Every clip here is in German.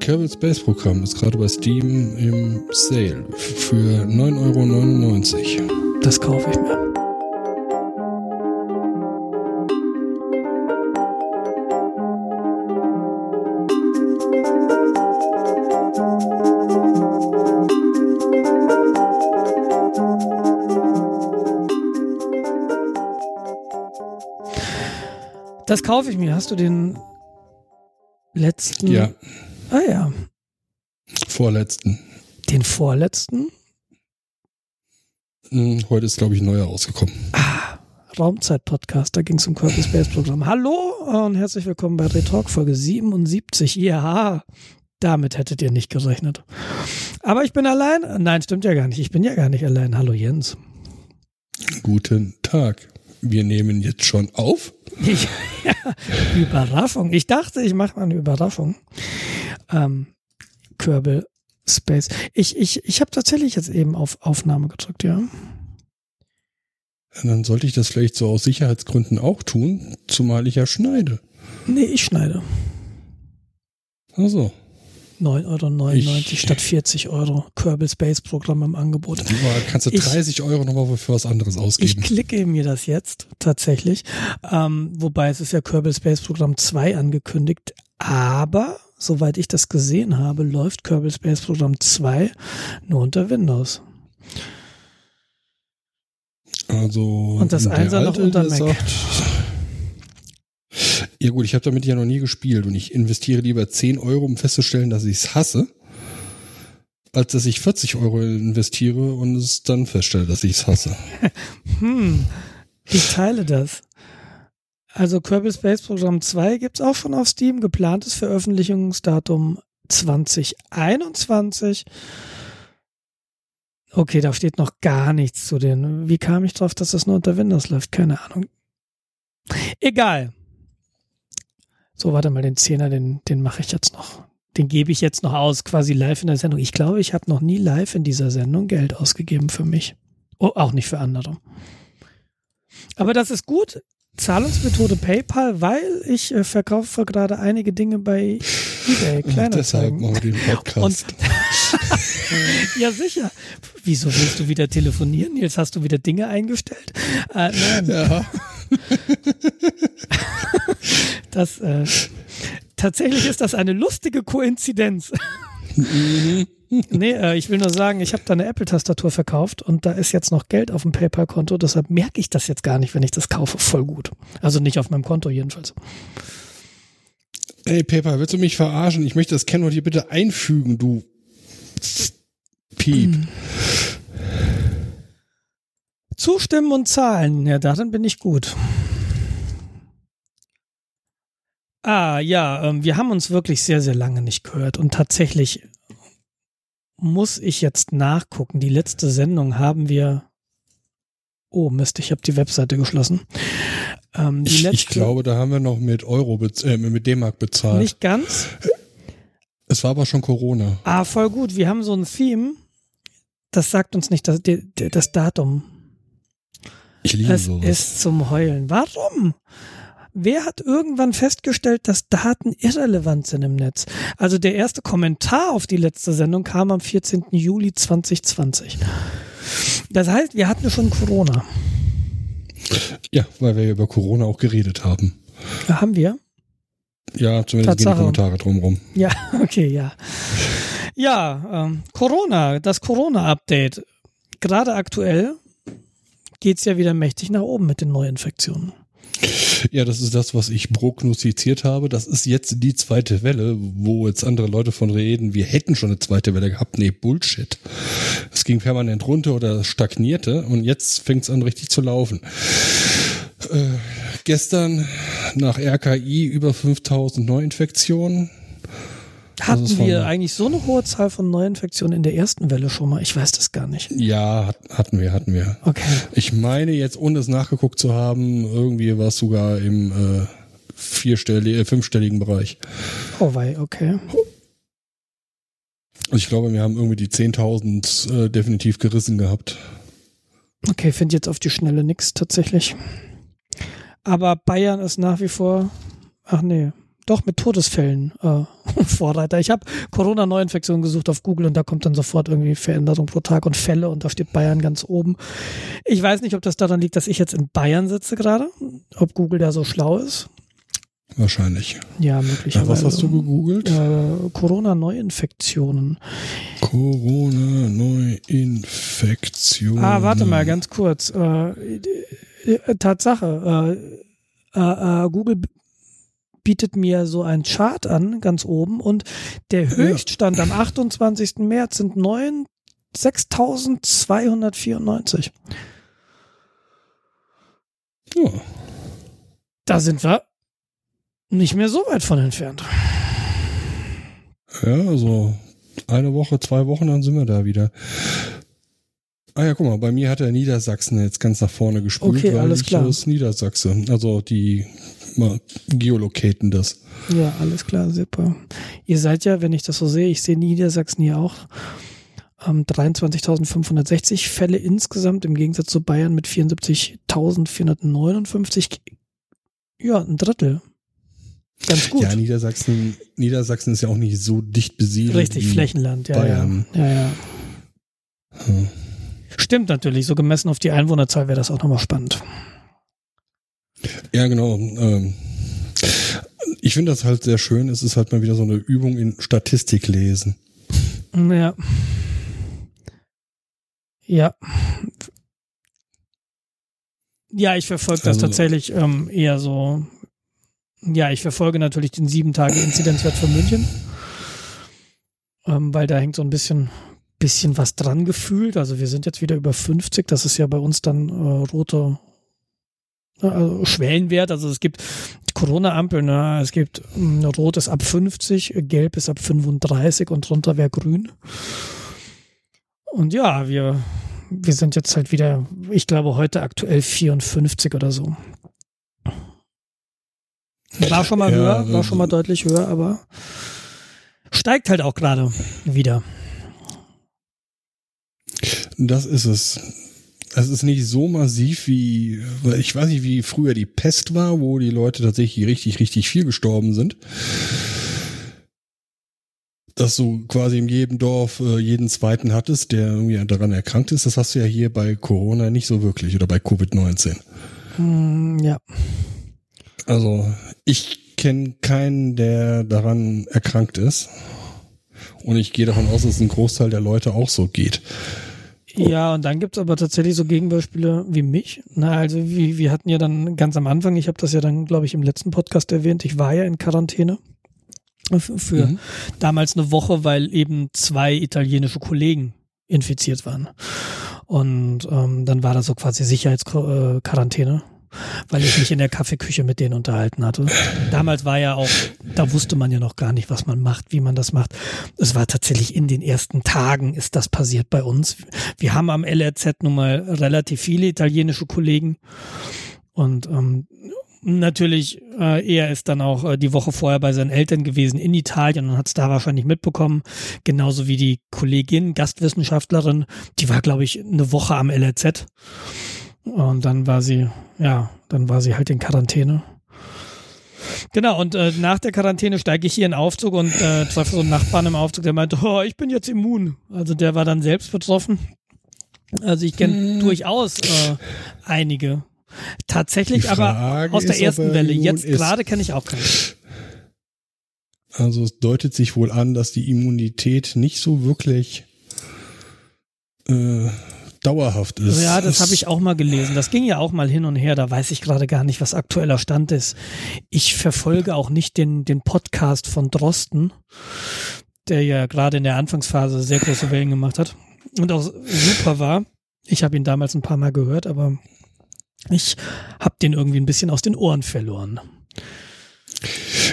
Kerbal Space Programm ist gerade bei Steam im Sale für 9,99 Euro. Das kaufe ich mir. Das kaufe ich mir. Hast du den letzten? Ja. Ah ja. Vorletzten. Den vorletzten? Hm, heute ist, glaube ich, ein neuer rausgekommen. Ah, Raumzeit-Podcast, da ging es um Kerbal Space Programm. Hallo und herzlich willkommen bei Retalk Folge 77. Ja, damit hättet ihr nicht gerechnet. Aber ich bin allein? Nein, stimmt ja gar nicht. Ich bin ja gar nicht allein. Hallo Jens. Guten Tag. Wir nehmen jetzt schon auf. Ich, ja, Überraschung. Ich dachte, ich mache mal eine Überraschung. Ähm, Kerbal Space. Ich, ich, ich habe tatsächlich jetzt eben auf Aufnahme gedrückt, ja. Dann sollte ich das vielleicht so aus Sicherheitsgründen auch tun, zumal ich ja schneide. Nee, ich schneide. Also. 9,99 Euro statt 40 Euro. Kerbal Space Programm im Angebot. Du kannst du 30 ich, Euro nochmal für was anderes ausgeben. Ich klicke mir das jetzt tatsächlich. Ähm, wobei es ist ja Kerbal Space Programm 2 angekündigt. Aber, soweit ich das gesehen habe, läuft Kerbal Space Programm 2 nur unter Windows. Also. Und das Einser noch unter Mac. Sagt, ja gut, ich habe damit ja noch nie gespielt und ich investiere lieber 10 Euro, um festzustellen, dass ich es hasse, als dass ich 40 Euro investiere und es dann feststelle, dass ich es hasse. hm, ich teile das. Also Kerbal Space Program 2 gibt's auch schon auf Steam, geplantes Veröffentlichungsdatum 2021. Okay, da steht noch gar nichts zu den. Wie kam ich drauf, dass das nur unter Windows läuft? Keine Ahnung. Egal. So, warte mal, den Zehner, den, den mache ich jetzt noch. Den gebe ich jetzt noch aus, quasi live in der Sendung. Ich glaube, ich habe noch nie live in dieser Sendung Geld ausgegeben für mich. Oh, auch nicht für andere. Aber das ist gut. Zahlungsmethode PayPal, weil ich äh, verkaufe gerade einige Dinge bei eBay. Kleiner Deshalb machen wir den Podcast. ja, sicher. Wieso willst du wieder telefonieren? Jetzt hast du wieder Dinge eingestellt. Äh, nein. Ja. das, äh, tatsächlich ist das eine lustige Koinzidenz. Mhm. nee, äh, ich will nur sagen, ich habe da eine Apple-Tastatur verkauft und da ist jetzt noch Geld auf dem PayPal-Konto, deshalb merke ich das jetzt gar nicht, wenn ich das kaufe. Voll gut. Also nicht auf meinem Konto jedenfalls. Ey, PayPal, willst du mich verarschen? Ich möchte das Kennwort hier bitte einfügen, du Piep. Zustimmen und zahlen, ja, darin bin ich gut. Ah, ja, ähm, wir haben uns wirklich sehr, sehr lange nicht gehört und tatsächlich muss ich jetzt nachgucken. Die letzte Sendung haben wir. Oh Mist, ich habe die Webseite geschlossen. Ähm, ich, letzte, ich, glaube, da haben wir noch mit Euro, äh, mit D-Mark bezahlt. Nicht ganz. Es war aber schon Corona. Ah, voll gut. Wir haben so ein Theme. Das sagt uns nicht das, das Datum. Ich liebe es sowas. ist zum Heulen. Warum? Wer hat irgendwann festgestellt, dass Daten irrelevant sind im Netz? Also der erste Kommentar auf die letzte Sendung kam am 14. Juli 2020. Das heißt, wir hatten schon Corona. Ja, weil wir über Corona auch geredet haben. Ja, haben wir? Ja, zumindest gehen die Kommentare drumherum. Ja, okay, ja. Ja, ähm, Corona, das Corona-Update. Gerade aktuell geht's ja wieder mächtig nach oben mit den Neuinfektionen. Ja, das ist das, was ich prognostiziert habe. Das ist jetzt die zweite Welle, wo jetzt andere Leute von reden, wir hätten schon eine zweite Welle gehabt. Nee, Bullshit. Es ging permanent runter oder stagnierte und jetzt fängt es an richtig zu laufen. Äh, gestern nach RKI über 5000 Neuinfektionen. Hatten wir eigentlich so eine hohe Zahl von Neuinfektionen in der ersten Welle schon mal? Ich weiß das gar nicht. Ja, hatten wir, hatten wir. Okay. Ich meine jetzt, ohne es nachgeguckt zu haben, irgendwie war es sogar im äh, vierstelligen, äh, fünfstelligen Bereich. Oh wei, okay. Ich glaube, wir haben irgendwie die 10.000 äh, definitiv gerissen gehabt. Okay, finde jetzt auf die Schnelle nichts tatsächlich. Aber Bayern ist nach wie vor, ach nee, Doch, mit Todesfällen äh, Vorreiter. Ich habe Corona-Neuinfektion gesucht auf Google und da kommt dann sofort irgendwie Veränderung pro Tag und Fälle und da steht Bayern ganz oben. Ich weiß nicht, ob das daran liegt, dass ich jetzt in Bayern sitze gerade, ob Google da so schlau ist. Wahrscheinlich. Ja, möglicherweise. was hast du gegoogelt? Äh, Corona-Neuinfektionen. Corona-Neuinfektionen. Ah, warte mal, ganz kurz. Äh, äh, Tatsache. Äh, äh, äh, Google bietet mir so ein Chart an, ganz oben, und der Höchststand ja. am 28. März sind 9, 6294. Ja. Da sind wir nicht mehr so weit von entfernt. Ja, also eine Woche, zwei Wochen, dann sind wir da wieder. Ah ja, guck mal, bei mir hat der Niedersachsen jetzt ganz nach vorne gespult, okay, weil alles ich klar. aus Niedersachsen, also die mal geolocaten das. Ja, alles klar, super. Ihr seid ja, wenn ich das so sehe, ich sehe Niedersachsen hier auch, ähm, 23.560 Fälle insgesamt im Gegensatz zu Bayern mit 74.459. Ja, ein Drittel. Ganz gut. Ja, Niedersachsen, Niedersachsen ist ja auch nicht so dicht besiedelt. Richtig, Flächenland, ja. Bayern. Ja, ja. ja. Hm. Stimmt natürlich, so gemessen auf die Einwohnerzahl wäre das auch nochmal spannend. Ja, genau. Ähm, ich finde das halt sehr schön. Es ist halt mal wieder so eine Übung in Statistik lesen. Ja. Ja. Ja, ich verfolge das also, tatsächlich ähm, eher so ja, ich verfolge natürlich den sieben Tage Inzidenzwert für München, ähm, weil da hängt so ein bisschen, bisschen was dran gefühlt. Also wir sind jetzt wieder über 50. Das ist ja bei uns dann äh, rote also Schwellenwert. Also es gibt Corona-Ampel, ne? es gibt rot ist ab 50, gelb ist ab 35 und drunter wäre grün. Und ja, wir, wir sind jetzt halt wieder, ich glaube heute aktuell 54 oder so. War schon mal ja, höher, war schon mal deutlich höher, aber steigt halt auch gerade wieder. Das ist es. Es ist nicht so massiv wie, ich weiß nicht, wie früher die Pest war, wo die Leute tatsächlich richtig, richtig viel gestorben sind. Dass du quasi in jedem Dorf äh, jeden zweiten hattest, der irgendwie daran erkrankt ist. Das hast du ja hier bei Corona nicht so wirklich oder bei Covid-19. Mm, ja. Also ich kenne keinen, der daran erkrankt ist. Und ich gehe davon aus, dass es ein Großteil der Leute auch so geht. Ja, und dann gibt's aber tatsächlich so Gegenbeispiele wie mich. Na, also wie, wir hatten ja dann ganz am Anfang, ich habe das ja dann, glaube ich, im letzten Podcast erwähnt, ich war ja in Quarantäne für mhm. damals eine Woche, weil eben zwei italienische Kollegen infiziert waren. Und ähm, dann war das so quasi Sicherheitsquarantäne weil ich mich in der Kaffeeküche mit denen unterhalten hatte. Damals war ja auch, da wusste man ja noch gar nicht, was man macht, wie man das macht. Es war tatsächlich in den ersten Tagen ist das passiert bei uns. Wir haben am LRZ nun mal relativ viele italienische Kollegen und ähm, natürlich, äh, er ist dann auch äh, die Woche vorher bei seinen Eltern gewesen in Italien und hat es da wahrscheinlich mitbekommen. Genauso wie die Kollegin, Gastwissenschaftlerin, die war, glaube ich, eine Woche am LRZ. Und dann war sie, ja, dann war sie halt in Quarantäne. Genau, und äh, nach der Quarantäne steige ich hier in den Aufzug und äh, treffe so einen Nachbarn im Aufzug, der meinte, oh, ich bin jetzt immun. Also der war dann selbst betroffen. Also ich kenne hm. durchaus äh, einige. Tatsächlich aber aus der ersten Welle. Jetzt gerade kenne ich auch keinen. Also es deutet sich wohl an, dass die Immunität nicht so wirklich äh, dauerhaft ist. Ja, das habe ich auch mal gelesen. Das ging ja auch mal hin und her. Da weiß ich gerade gar nicht, was aktueller Stand ist. Ich verfolge auch nicht den, den Podcast von Drosten, der ja gerade in der Anfangsphase sehr große Wellen gemacht hat und auch super war. Ich habe ihn damals ein paar Mal gehört, aber ich habe den irgendwie ein bisschen aus den Ohren verloren.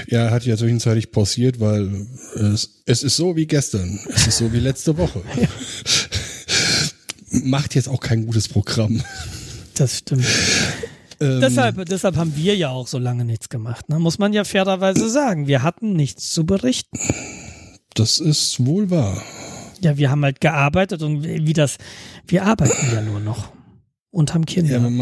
Ja, hat ja zwischenzeitlich pausiert, weil es, es ist so wie gestern. Es ist so wie letzte Woche. Ja macht jetzt auch kein gutes Programm. Das stimmt. Ähm, deshalb, deshalb haben wir ja auch so lange nichts gemacht. Ne? Muss man ja fairerweise sagen. Wir hatten nichts zu berichten. Das ist wohl wahr. Ja, wir haben halt gearbeitet und wie das, wir arbeiten ja nur noch und haben Kinder. Ja, man,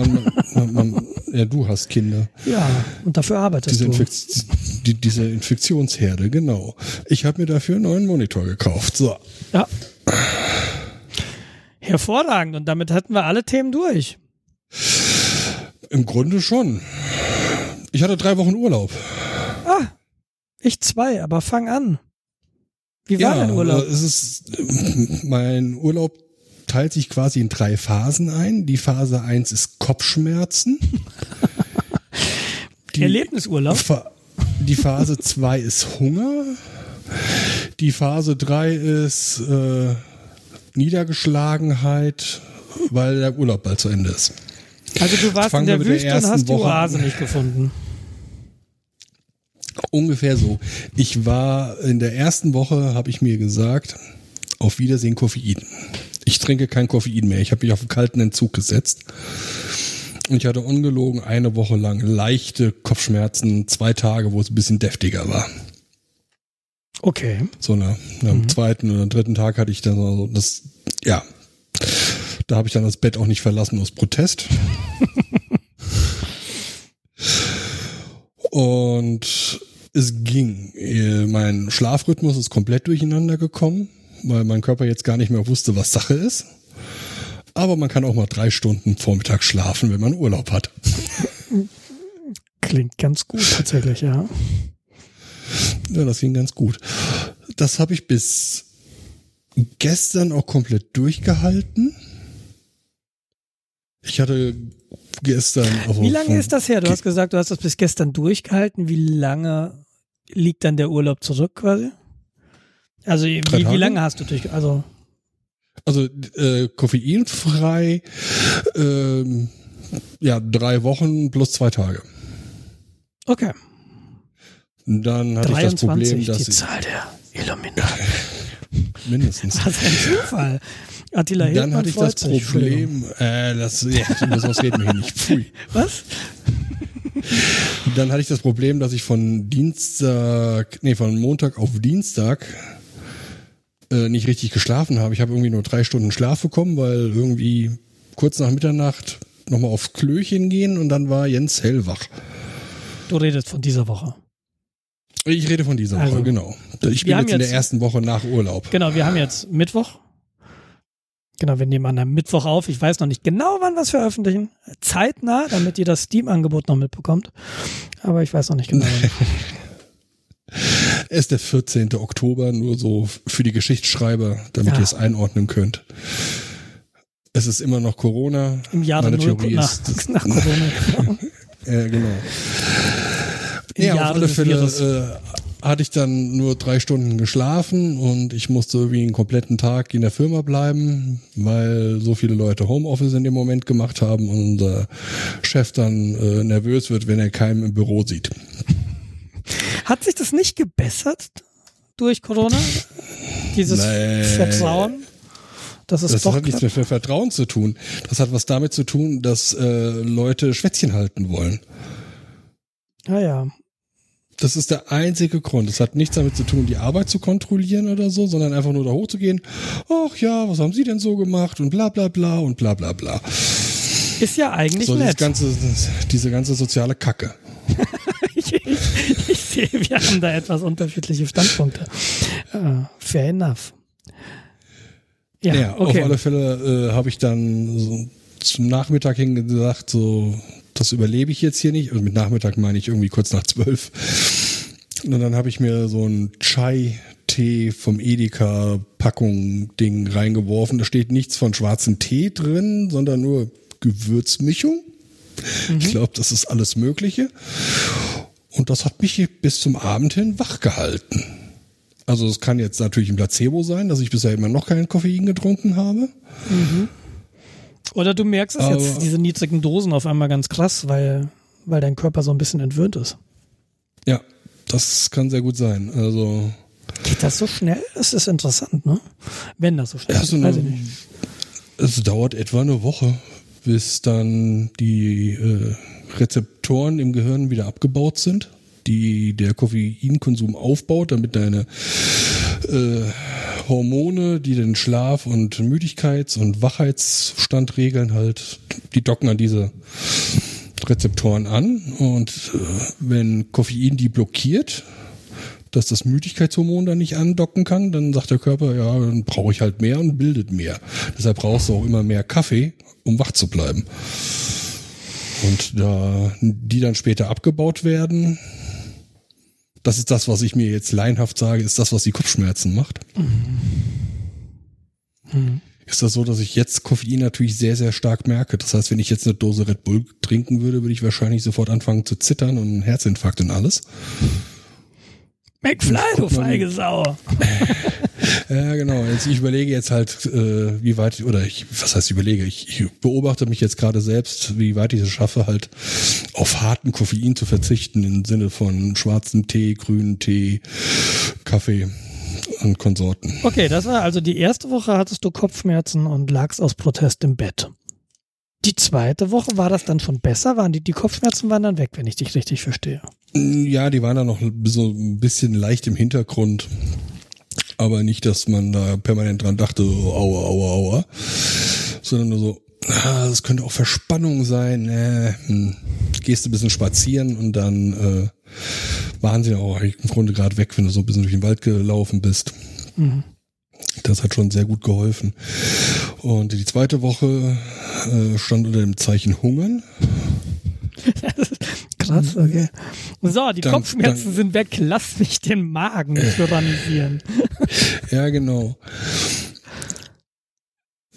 man, man, Ja, du hast Kinder. Ja, und dafür arbeitest Diese, du. Infekt die, diese Infektionsherde, genau. Ich habe mir dafür einen neuen Monitor gekauft. So. Ja. Hervorragend. Und damit hatten wir alle Themen durch. Im Grunde schon. Ich hatte drei Wochen Urlaub. Ah, ich zwei, aber fang an. Wie war dein Urlaub? Es ist, äh, mein Urlaub teilt sich quasi in drei Phasen ein. Die Phase eins ist Kopfschmerzen. Die, Erlebnisurlaub? Die Phase zwei ist Hunger. Die Phase drei ist äh, Niedergeschlagenheit, weil der Urlaub bald zu Ende ist. Also du warst in der mit der Wüste und hast die Oase nicht gefunden. Ungefähr so. Ich war in der ersten Woche, habe ich mir gesagt, auf Wiedersehen Koffein. Ich trinke kein Koffein mehr. Ich habe mich auf einen kalten Entzug gesetzt. Und ich hatte ungelogen eine Woche lang leichte Kopfschmerzen, zwei Tage, wo es ein bisschen deftiger war. Okay. So ne, am zweiten oder dritten Tag hatte ich dann so das, ja, da habe ich dann das Bett auch nicht verlassen aus Protest. Und es ging. Äh, Mein Schlafrhythmus ist komplett durcheinander gekommen, weil mein Körper jetzt gar nicht mehr wusste, was Sache ist. Aber man kann auch mal drei Stunden Vormittag schlafen, wenn man Urlaub hat. Klingt ganz gut tatsächlich, ja. Ja, das ging ganz gut. Das habe ich bis gestern auch komplett durchgehalten. Ich hatte gestern. Wie lange ist das her? Du hast gesagt, du hast das bis gestern durchgehalten. Wie lange liegt dann der Urlaub zurück quasi? Also wie, wie lange hast du durch? Also Also äh, koffeinfrei. Ähm, ja, drei Wochen plus zwei Tage. okay. Dann hatte ich das 23, Problem, dass die ich Zahl der Illuminati. mindestens. Was ein Zufall. Attila Dann Hildmann hatte ich das. Problem, äh, das, ja, sowas reden wir hier nicht. Pfui. Was? Dann hatte ich das Problem, dass ich von Dienstag, nee, von Montag auf Dienstag äh, nicht richtig geschlafen habe. Ich habe irgendwie nur drei Stunden Schlaf bekommen, weil irgendwie kurz nach Mitternacht nochmal aufs Klöchen gehen und dann war Jens hellwach. Du redest von dieser Woche. Ich rede von dieser Woche, Also, genau. Ich bin jetzt in der jetzt- ersten Woche nach Urlaub. Genau, wir haben jetzt Mittwoch. Genau, wir nehmen an einem Mittwoch auf. Ich weiß noch nicht genau, wann wir es veröffentlichen. Zeitnah, damit ihr das Steam-Angebot noch mitbekommt. Aber ich weiß noch nicht genau. wann. Es ist der 14. Oktober, nur so für die Geschichtsschreiber, damit Ja. ihr es einordnen könnt. Es ist immer noch Corona. Im Jahre Meine Theorie nach, ist, nach Corona. Ja, genau. Ja, Jahre auf alle Fälle äh, hatte ich dann nur drei Stunden geschlafen und ich musste irgendwie einen kompletten Tag in der Firma bleiben, weil so viele Leute Homeoffice in dem Moment gemacht haben und unser Chef dann äh, nervös wird, wenn er keinen im Büro sieht. Hat sich das nicht gebessert durch Corona? Dieses Nee. Vertrauen? Das ist Das doch hat nichts mehr mit Vertrauen zu tun. Das hat was damit zu tun, dass äh, Leute Schwätzchen halten wollen. Ah ja. Das ist der einzige Grund. Es hat nichts damit zu tun, die Arbeit zu kontrollieren oder so, sondern einfach nur da hochzugehen. Ach ja, was haben Sie denn so gemacht und bla bla bla und bla bla bla. Ist ja eigentlich So nett. ganze, diese ganze soziale Kacke. ich, ich, ich sehe, wir haben da etwas unterschiedliche Standpunkte. Äh, fair enough. Ja, Ja, okay. auf alle Fälle äh, habe ich dann so zum Nachmittag hin gesagt, so, das überlebe ich jetzt hier nicht. Und mit Nachmittag meine ich irgendwie kurz nach zwölf. Und dann habe ich mir so ein Chai-Tee vom Edeka Packung Ding reingeworfen. Da steht nichts von schwarzem Tee drin, sondern nur Gewürzmischung. Ich glaube, das ist alles Mögliche. Und das hat mich bis zum Abend hin wach gehalten. Also es kann jetzt natürlich ein Placebo sein, dass ich bisher immer noch keinen Koffein getrunken habe. Oder du merkst es jetzt, diese niedrigen Dosen auf einmal ganz krass, weil, weil dein Körper so ein bisschen entwöhnt ist. Ja, das kann sehr gut sein. Also Geht das so schnell? Das ist interessant, ne? Wenn das so schnell Ja, ist, so weiß ich nicht. es dauert etwa eine Woche, bis dann die äh, Rezeptoren im Gehirn wieder abgebaut sind, die der Koffeinkonsum aufbaut, damit deine äh, Hormone, die den Schlaf- und Müdigkeits- und Wachheitsstand regeln, halt, die docken an diese Rezeptoren an und äh, wenn Koffein die blockiert, dass das Müdigkeitshormon dann nicht andocken kann, dann sagt der Körper, ja, dann brauche ich halt mehr und bildet mehr. Deshalb brauchst du auch immer mehr Kaffee, um wach zu bleiben. Und da die dann später abgebaut werden, das ist das, was ich mir jetzt leinhaft sage, ist das, was die Kopfschmerzen macht. Mhm. Mhm. Ist das so, dass ich jetzt Koffein natürlich sehr, sehr stark merke. Das heißt, wenn ich jetzt eine Dose Red Bull trinken würde, würde ich wahrscheinlich sofort anfangen zu zittern und einen Herzinfarkt und alles. McFly, du feige Sau. ja, genau. Jetzt, ich überlege jetzt halt, äh, wie weit, oder ich, was heißt überlege? Ich, ich beobachte mich jetzt gerade selbst, wie weit ich es schaffe, halt auf harten Koffein zu verzichten, im Sinne von schwarzem Tee, grünen Tee, Kaffee und Konsorten. Okay, das war also die erste Woche hattest du Kopfschmerzen und lagst aus Protest im Bett. Die zweite Woche war das dann schon besser? Waren die, die Kopfschmerzen waren dann weg, wenn ich dich richtig verstehe? Ja, die waren dann noch so ein bisschen leicht im Hintergrund. Aber nicht, dass man da permanent dran dachte, so, aua, aua, aua. Sondern nur so, ah, das könnte auch Verspannung sein. Äh, hm. Gehst du ein bisschen spazieren und dann äh, waren sie auch im Grunde gerade weg, wenn du so ein bisschen durch den Wald gelaufen bist. Mhm. Das hat schon sehr gut geholfen. Und die zweite Woche äh, stand unter dem Zeichen Hungern. Krass, okay. So, die dann, Kopfschmerzen dann, sind weg. Lass mich den Magen tyrannisieren. ja, genau.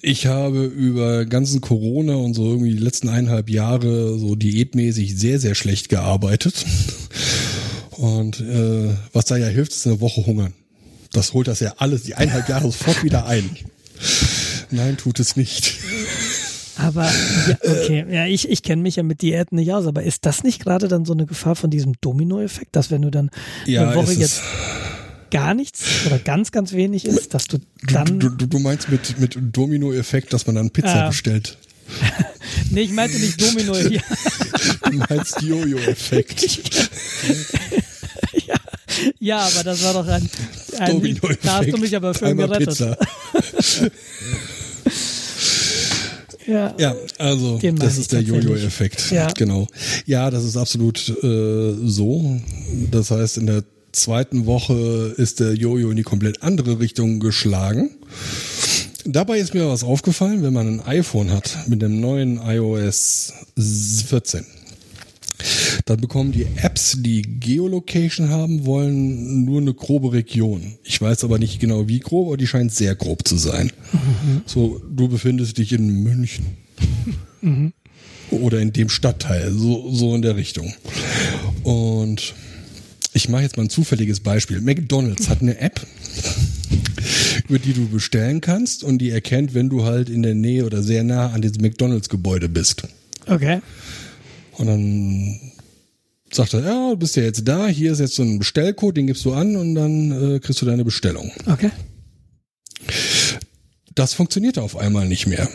Ich habe über ganzen Corona und so irgendwie die letzten eineinhalb Jahre so diätmäßig sehr, sehr schlecht gearbeitet. Und äh, was da ja hilft, ist eine Woche hungern. Das holt das ja alles, die eineinhalb Jahre sofort wieder ein. Nein, tut es nicht. Aber ja, okay, ja, ich, ich kenne mich ja mit Diäten nicht aus, aber ist das nicht gerade dann so eine Gefahr von diesem Domino-Effekt, dass wenn du dann ja, eine Woche jetzt gar nichts oder ganz, ganz wenig isst, dass du dann. Du, du, du meinst mit, mit Domino-Effekt, dass man dann Pizza ah. bestellt. nee, ich meinte nicht Domino. du meinst Jojo-Effekt. ja, ja, aber das war doch ein. Ein. Da hast du mich aber schön gerettet. Ja, ja also das ist der Jojo-Effekt. Ja. Genau. Ja, das ist absolut äh, so. Das heißt, in der zweiten Woche ist der Jojo in die komplett andere Richtung geschlagen. Dabei ist mir was aufgefallen, wenn man ein iPhone hat mit dem neuen iOS 14 dann bekommen die Apps, die Geolocation haben wollen, nur eine grobe Region. Ich weiß aber nicht genau wie grob, aber die scheint sehr grob zu sein. Mhm. So, du befindest dich in München. Mhm. Oder in dem Stadtteil, so, so in der Richtung. Und ich mache jetzt mal ein zufälliges Beispiel. McDonald's hat eine App, über die du bestellen kannst und die erkennt, wenn du halt in der Nähe oder sehr nah an diesem McDonald's-Gebäude bist. Okay. Und dann sagt er, ja, du bist ja jetzt da, hier ist jetzt so ein Bestellcode, den gibst du an und dann äh, kriegst du deine Bestellung. Okay. Das funktionierte auf einmal nicht mehr.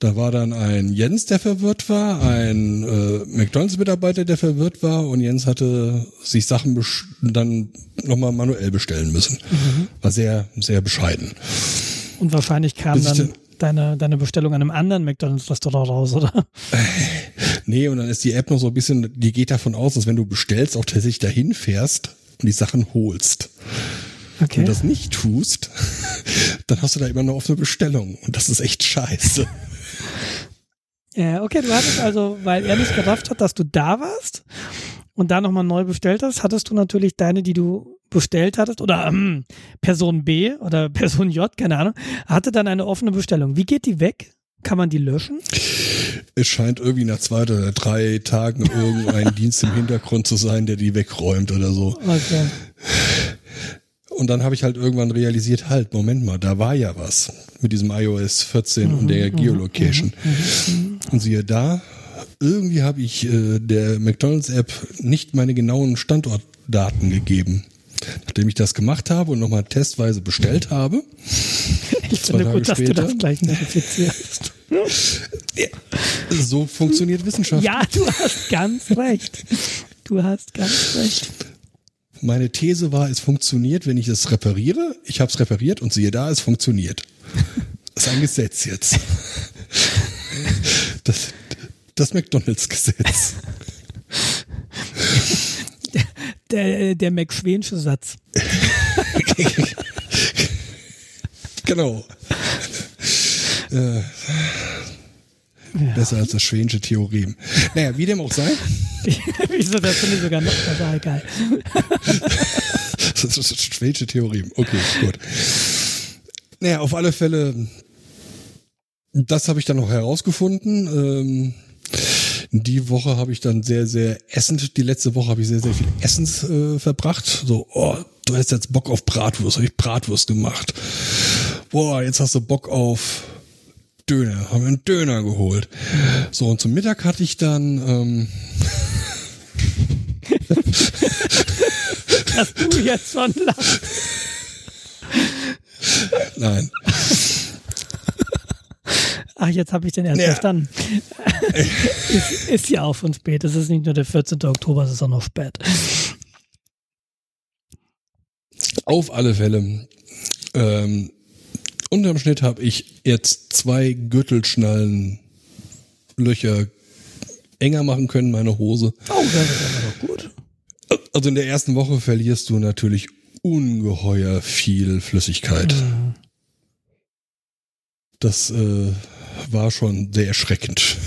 Da war dann ein Jens, der verwirrt war, ein äh, McDonalds-Mitarbeiter, der verwirrt war und Jens hatte sich Sachen dann nochmal manuell bestellen müssen. Mhm. War sehr, sehr bescheiden. Und wahrscheinlich kam dann deine, deine Bestellung an einem anderen McDonalds-Restaurant raus, oder? nee, und dann ist die App noch so ein bisschen, die geht davon aus, dass wenn du bestellst, auch tatsächlich dahin fährst und die Sachen holst. Okay. Wenn du das nicht tust, dann hast du da immer eine Bestellung. Und das ist echt scheiße. Ja, okay, du hattest also, weil er nicht gerafft hat, dass du da warst und da nochmal neu bestellt hast, hattest du natürlich deine, die du bestellt hattest oder ähm, Person B oder Person J, keine Ahnung, hatte dann eine offene Bestellung. Wie geht die weg? Kann man die löschen? Es scheint irgendwie nach zwei oder drei Tagen irgendein Dienst im Hintergrund zu sein, der die wegräumt oder so. Okay. Und dann habe ich halt irgendwann realisiert, halt, Moment mal, da war ja was mit diesem iOS 14 mhm, und der mhm, Geolocation. Mhm, mhm, und siehe da, irgendwie habe ich äh, der McDonald's App nicht meine genauen Standortdaten gegeben. Nachdem ich das gemacht habe und nochmal testweise bestellt habe. Ich finde gut, dass später, du das gleich verifizierst. ja, so funktioniert Wissenschaft. Ja, du hast ganz recht. Du hast ganz recht. Meine These war, es funktioniert, wenn ich es repariere. Ich habe es repariert und siehe da, es funktioniert. Das ist ein Gesetz jetzt. Das, Das McDonalds-Gesetz. Der, der McSchwensche Satz. genau. Äh, Besser als das Schwänsche Theorem. Naja, wie dem auch sei. Wieso, das finde ich sogar noch total geil. das ist das Schwänsche Theorem. Okay, gut. Naja, auf alle Fälle, das habe ich dann noch herausgefunden. Ähm, die Woche habe ich dann sehr, sehr essend, die letzte Woche habe ich sehr, sehr viel Essens äh, verbracht. So, oh, du hast jetzt Bock auf Bratwurst, habe ich Bratwurst gemacht. Boah, jetzt hast du Bock auf Döner, haben wir einen Döner geholt. So, und zum Mittag hatte ich dann. Ähm Dass du jetzt schon lachst. Nein. Ach, jetzt habe ich den erst Ja. verstanden. ist, ist ja auch schon spät. Es ist nicht nur der 14. Oktober, es ist auch noch spät. Auf alle Fälle. Ähm, unterm Schnitt habe ich jetzt zwei Gürtelschnallen Löcher enger machen können, meine Hose. Oh, das ist aber doch gut. Also in der ersten Woche verlierst du natürlich ungeheuer viel Flüssigkeit. Das äh, war schon sehr erschreckend.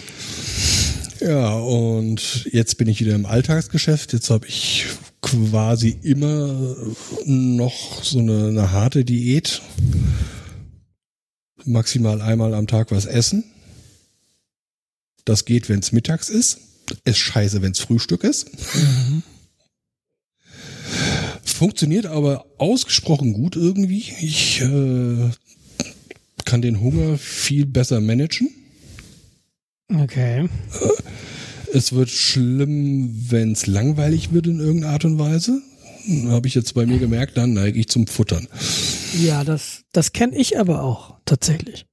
ja, und jetzt bin ich wieder im Alltagsgeschäft. Jetzt habe ich quasi immer noch so eine, eine harte Diät. Maximal einmal am Tag was essen. Das geht, wenn es mittags ist. Ist scheiße, wenn es Frühstück ist. Funktioniert aber ausgesprochen gut irgendwie. Ich äh, kann den Hunger viel besser managen. Okay. Es wird schlimm, wenn es langweilig wird in irgendeiner Art und Weise. Habe ich jetzt bei mir gemerkt, dann neige ich zum Futtern. Ja, das, das kenne ich aber auch tatsächlich.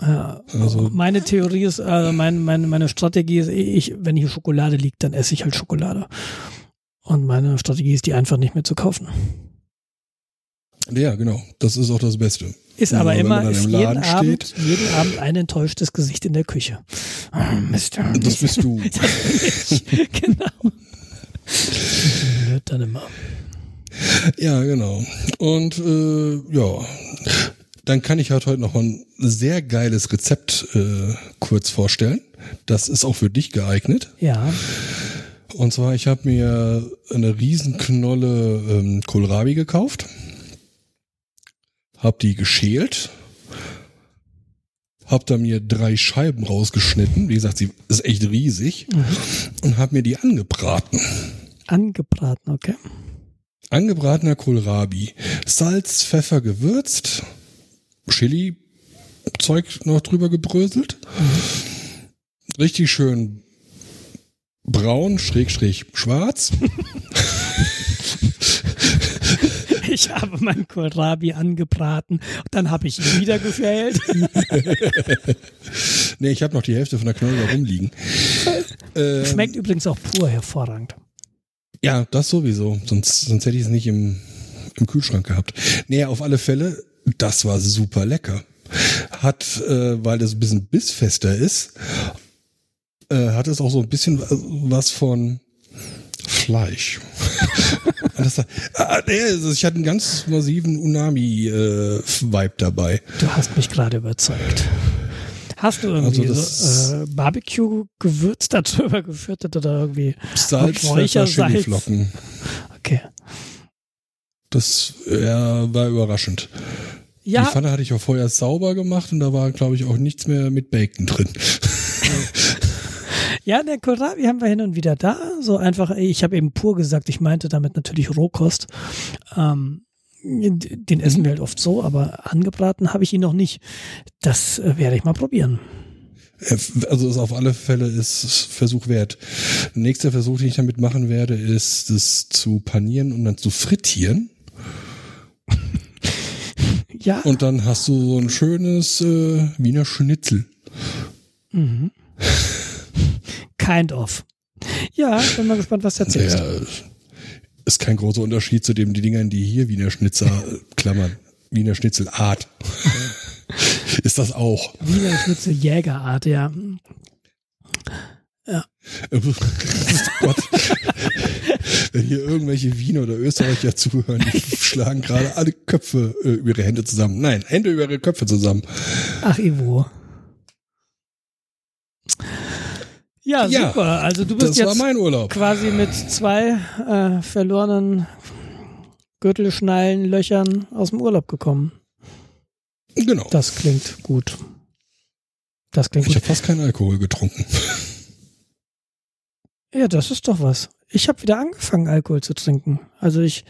Ja, Also- meine Theorie ist, also mein, meine, meine Strategie ist, ich, wenn hier Schokolade liegt, dann esse ich halt Schokolade. Und meine Strategie ist, die einfach nicht mehr zu kaufen. Ja, genau. Das ist auch das Beste. Ist aber wenn immer ist im jeden Abend, steht. jeden Abend ein enttäuschtes Gesicht in der Küche. Ah, Mister. Das bist du. genau. Hört dann immer. Ja, genau. Und äh, ja, dann kann ich halt heute noch ein sehr geiles Rezept äh, kurz vorstellen. Das ist auch für dich geeignet. Ja. Und zwar, ich habe mir eine Riesenknolle ähm, Kohlrabi gekauft, habe die geschält, habe da mir drei Scheiben rausgeschnitten. Wie gesagt, sie ist echt riesig und habe mir die angebraten. Angebraten, okay. Angebratener Kohlrabi, Salz, Pfeffer gewürzt, Chili Zeug noch drüber gebröselt. Richtig schön braun, schräg, schräg, schwarz. Ich habe meinen Kohlrabi angebraten. Dann habe ich ihn wieder gefällt. Nee, ich habe noch die Hälfte von der Knolle da rumliegen. Ähm, Schmeckt übrigens auch pur hervorragend. Ja, das sowieso. Sonst, sonst hätte ich es nicht im, im Kühlschrank gehabt. Nee, auf alle Fälle, das war super lecker. Hat, äh, weil das ein bisschen bissfester ist, äh, hat es auch so ein bisschen was von Fleisch. ah, nee, also ich hatte einen ganz massiven Unami-Vibe dabei. Du hast mich gerade überzeugt. Hast du irgendwie Also so, äh, Barbecue-Gewürz darüber gefüttert oder irgendwie Salz, Räuchersalz? Okay. Das ja, war überraschend. Die Ja, Pfanne hatte ich auch vorher sauber gemacht und da war, glaube ich, auch nichts mehr mit Bacon drin. ja, der Kohlrabi haben wir hin und wieder da. So einfach, ich habe eben pur gesagt, ich meinte damit natürlich Rohkost. Ähm, den essen wir halt oft so, aber angebraten habe ich ihn noch nicht. Das äh, werde ich mal probieren. Äh, Also ist auf alle Fälle ist Versuch wert. Nächster Versuch, den ich damit machen werde, ist es zu panieren und dann zu frittieren. Ja, Und dann hast du so ein schönes äh, Wiener Schnitzel. kind of. Ja, bin mal gespannt, was du erzählst. Ja, ist kein großer Unterschied zu dem die Dingern, die hier Wiener Schnitzel äh, klammern. Wiener Schnitzel Art. Ist das auch. Wiener Schnitzel Jägerart, ja. Ja. Gott. Wenn hier irgendwelche Wiener oder Österreicher zuhören, die schlagen gerade alle Köpfe äh, über ihre Hände zusammen. Nein, Hände über ihre Köpfe zusammen. Ach, Ivo. Ja, Ja, super. Also du bist jetzt quasi mit zwei äh, verlorenen Gürtelschnallen, Löchern aus dem Urlaub gekommen. Genau. Das klingt gut. Das klingt Ich habe fast keinen Alkohol getrunken. Ja, das ist doch was. Ich habe wieder angefangen, Alkohol zu trinken. Also ich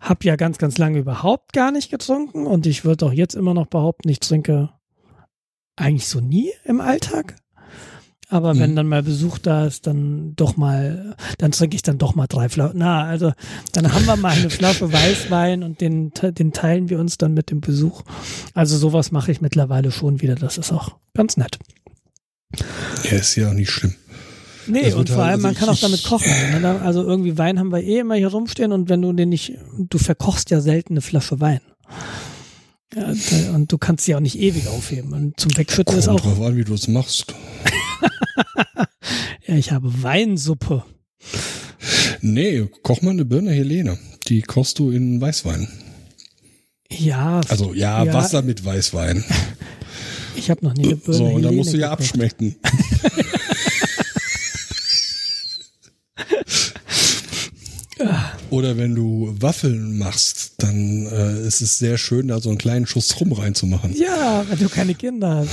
habe ja ganz, ganz lange überhaupt gar nicht getrunken und ich würde auch jetzt immer noch behaupten, ich trinke eigentlich so nie im Alltag. Aber Mhm. wenn dann mal Besuch da ist, dann doch mal, dann trinke ich dann doch mal drei Flaschen. Na, also dann haben wir mal eine Flasche Weißwein und den, den teilen wir uns dann mit dem Besuch. Also sowas mache ich mittlerweile schon wieder. Das ist auch ganz nett. Ja, ist ja auch nicht schlimm. Nee, Das und vor allem, man also kann auch damit kochen. Also irgendwie Wein haben wir eh immer hier rumstehen und wenn du den nicht, du verkochst ja selten eine Flasche Wein. Ja, und du kannst sie auch nicht ewig aufheben. Und zum Wegschütten ist Kommt auch, drauf an, wie du es machst. ja, ich habe Weinsuppe. Nee, koch mal eine Birne Helene. Die kochst du in Weißwein. Ja, Also ja, Ja. Wasser mit Weißwein. ich habe noch nie eine Birne so, und dann musst du ja abschmecken. Oder wenn du Waffeln machst, dann äh, ist es sehr schön, da so einen kleinen Schuss rum reinzumachen. Ja, wenn du keine Kinder hast.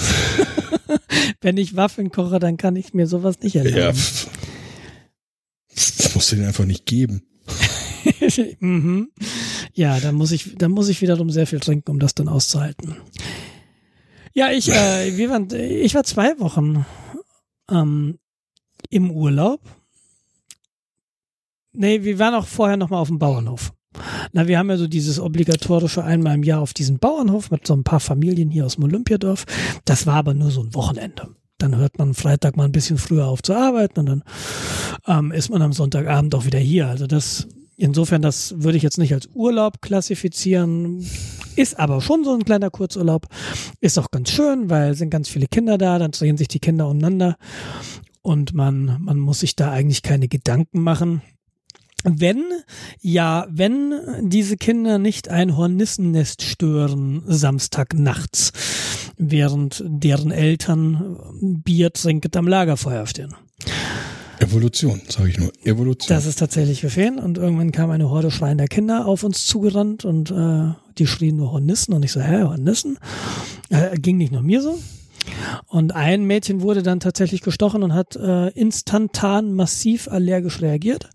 wenn ich Waffeln koche, dann kann ich mir sowas nicht Ja, erlauben. pff. Das musst du den einfach nicht geben. mhm. Ja, dann muss ich, dann muss ich wiederum sehr viel trinken, um das dann auszuhalten. Ja, ich, äh, wir waren, ich war zwei Wochen ähm, im Urlaub. Nee, wir waren auch vorher noch mal auf dem Bauernhof. Na, wir haben ja so dieses obligatorische einmal im Jahr auf diesen Bauernhof mit so ein paar Familien hier aus dem Olympiadorf. Das war aber nur so ein Wochenende. Dann hört man Freitag mal ein bisschen früher auf zu arbeiten und dann ähm, ist man am Sonntagabend auch wieder hier. Also das, insofern, das würde ich jetzt nicht als Urlaub klassifizieren. Ist aber schon so ein kleiner Kurzurlaub. Ist auch ganz schön, weil sind ganz viele Kinder da, dann drehen sich die Kinder umeinander und man, man muss sich da eigentlich keine Gedanken machen. Wenn, ja, wenn diese Kinder nicht ein Hornissennest stören Samstag nachts, während deren Eltern Bier trinkend am Lagerfeuer stehen. Evolution, sage ich nur. Evolution. Das ist tatsächlich geschehen und irgendwann kam eine Horde schreiender Kinder auf uns zugerannt und äh, die schrien nur Hornissen und ich so, hä, Hornissen? Äh, ging nicht nur mir so. Und ein Mädchen wurde dann tatsächlich gestochen und hat äh, instantan massiv allergisch reagiert.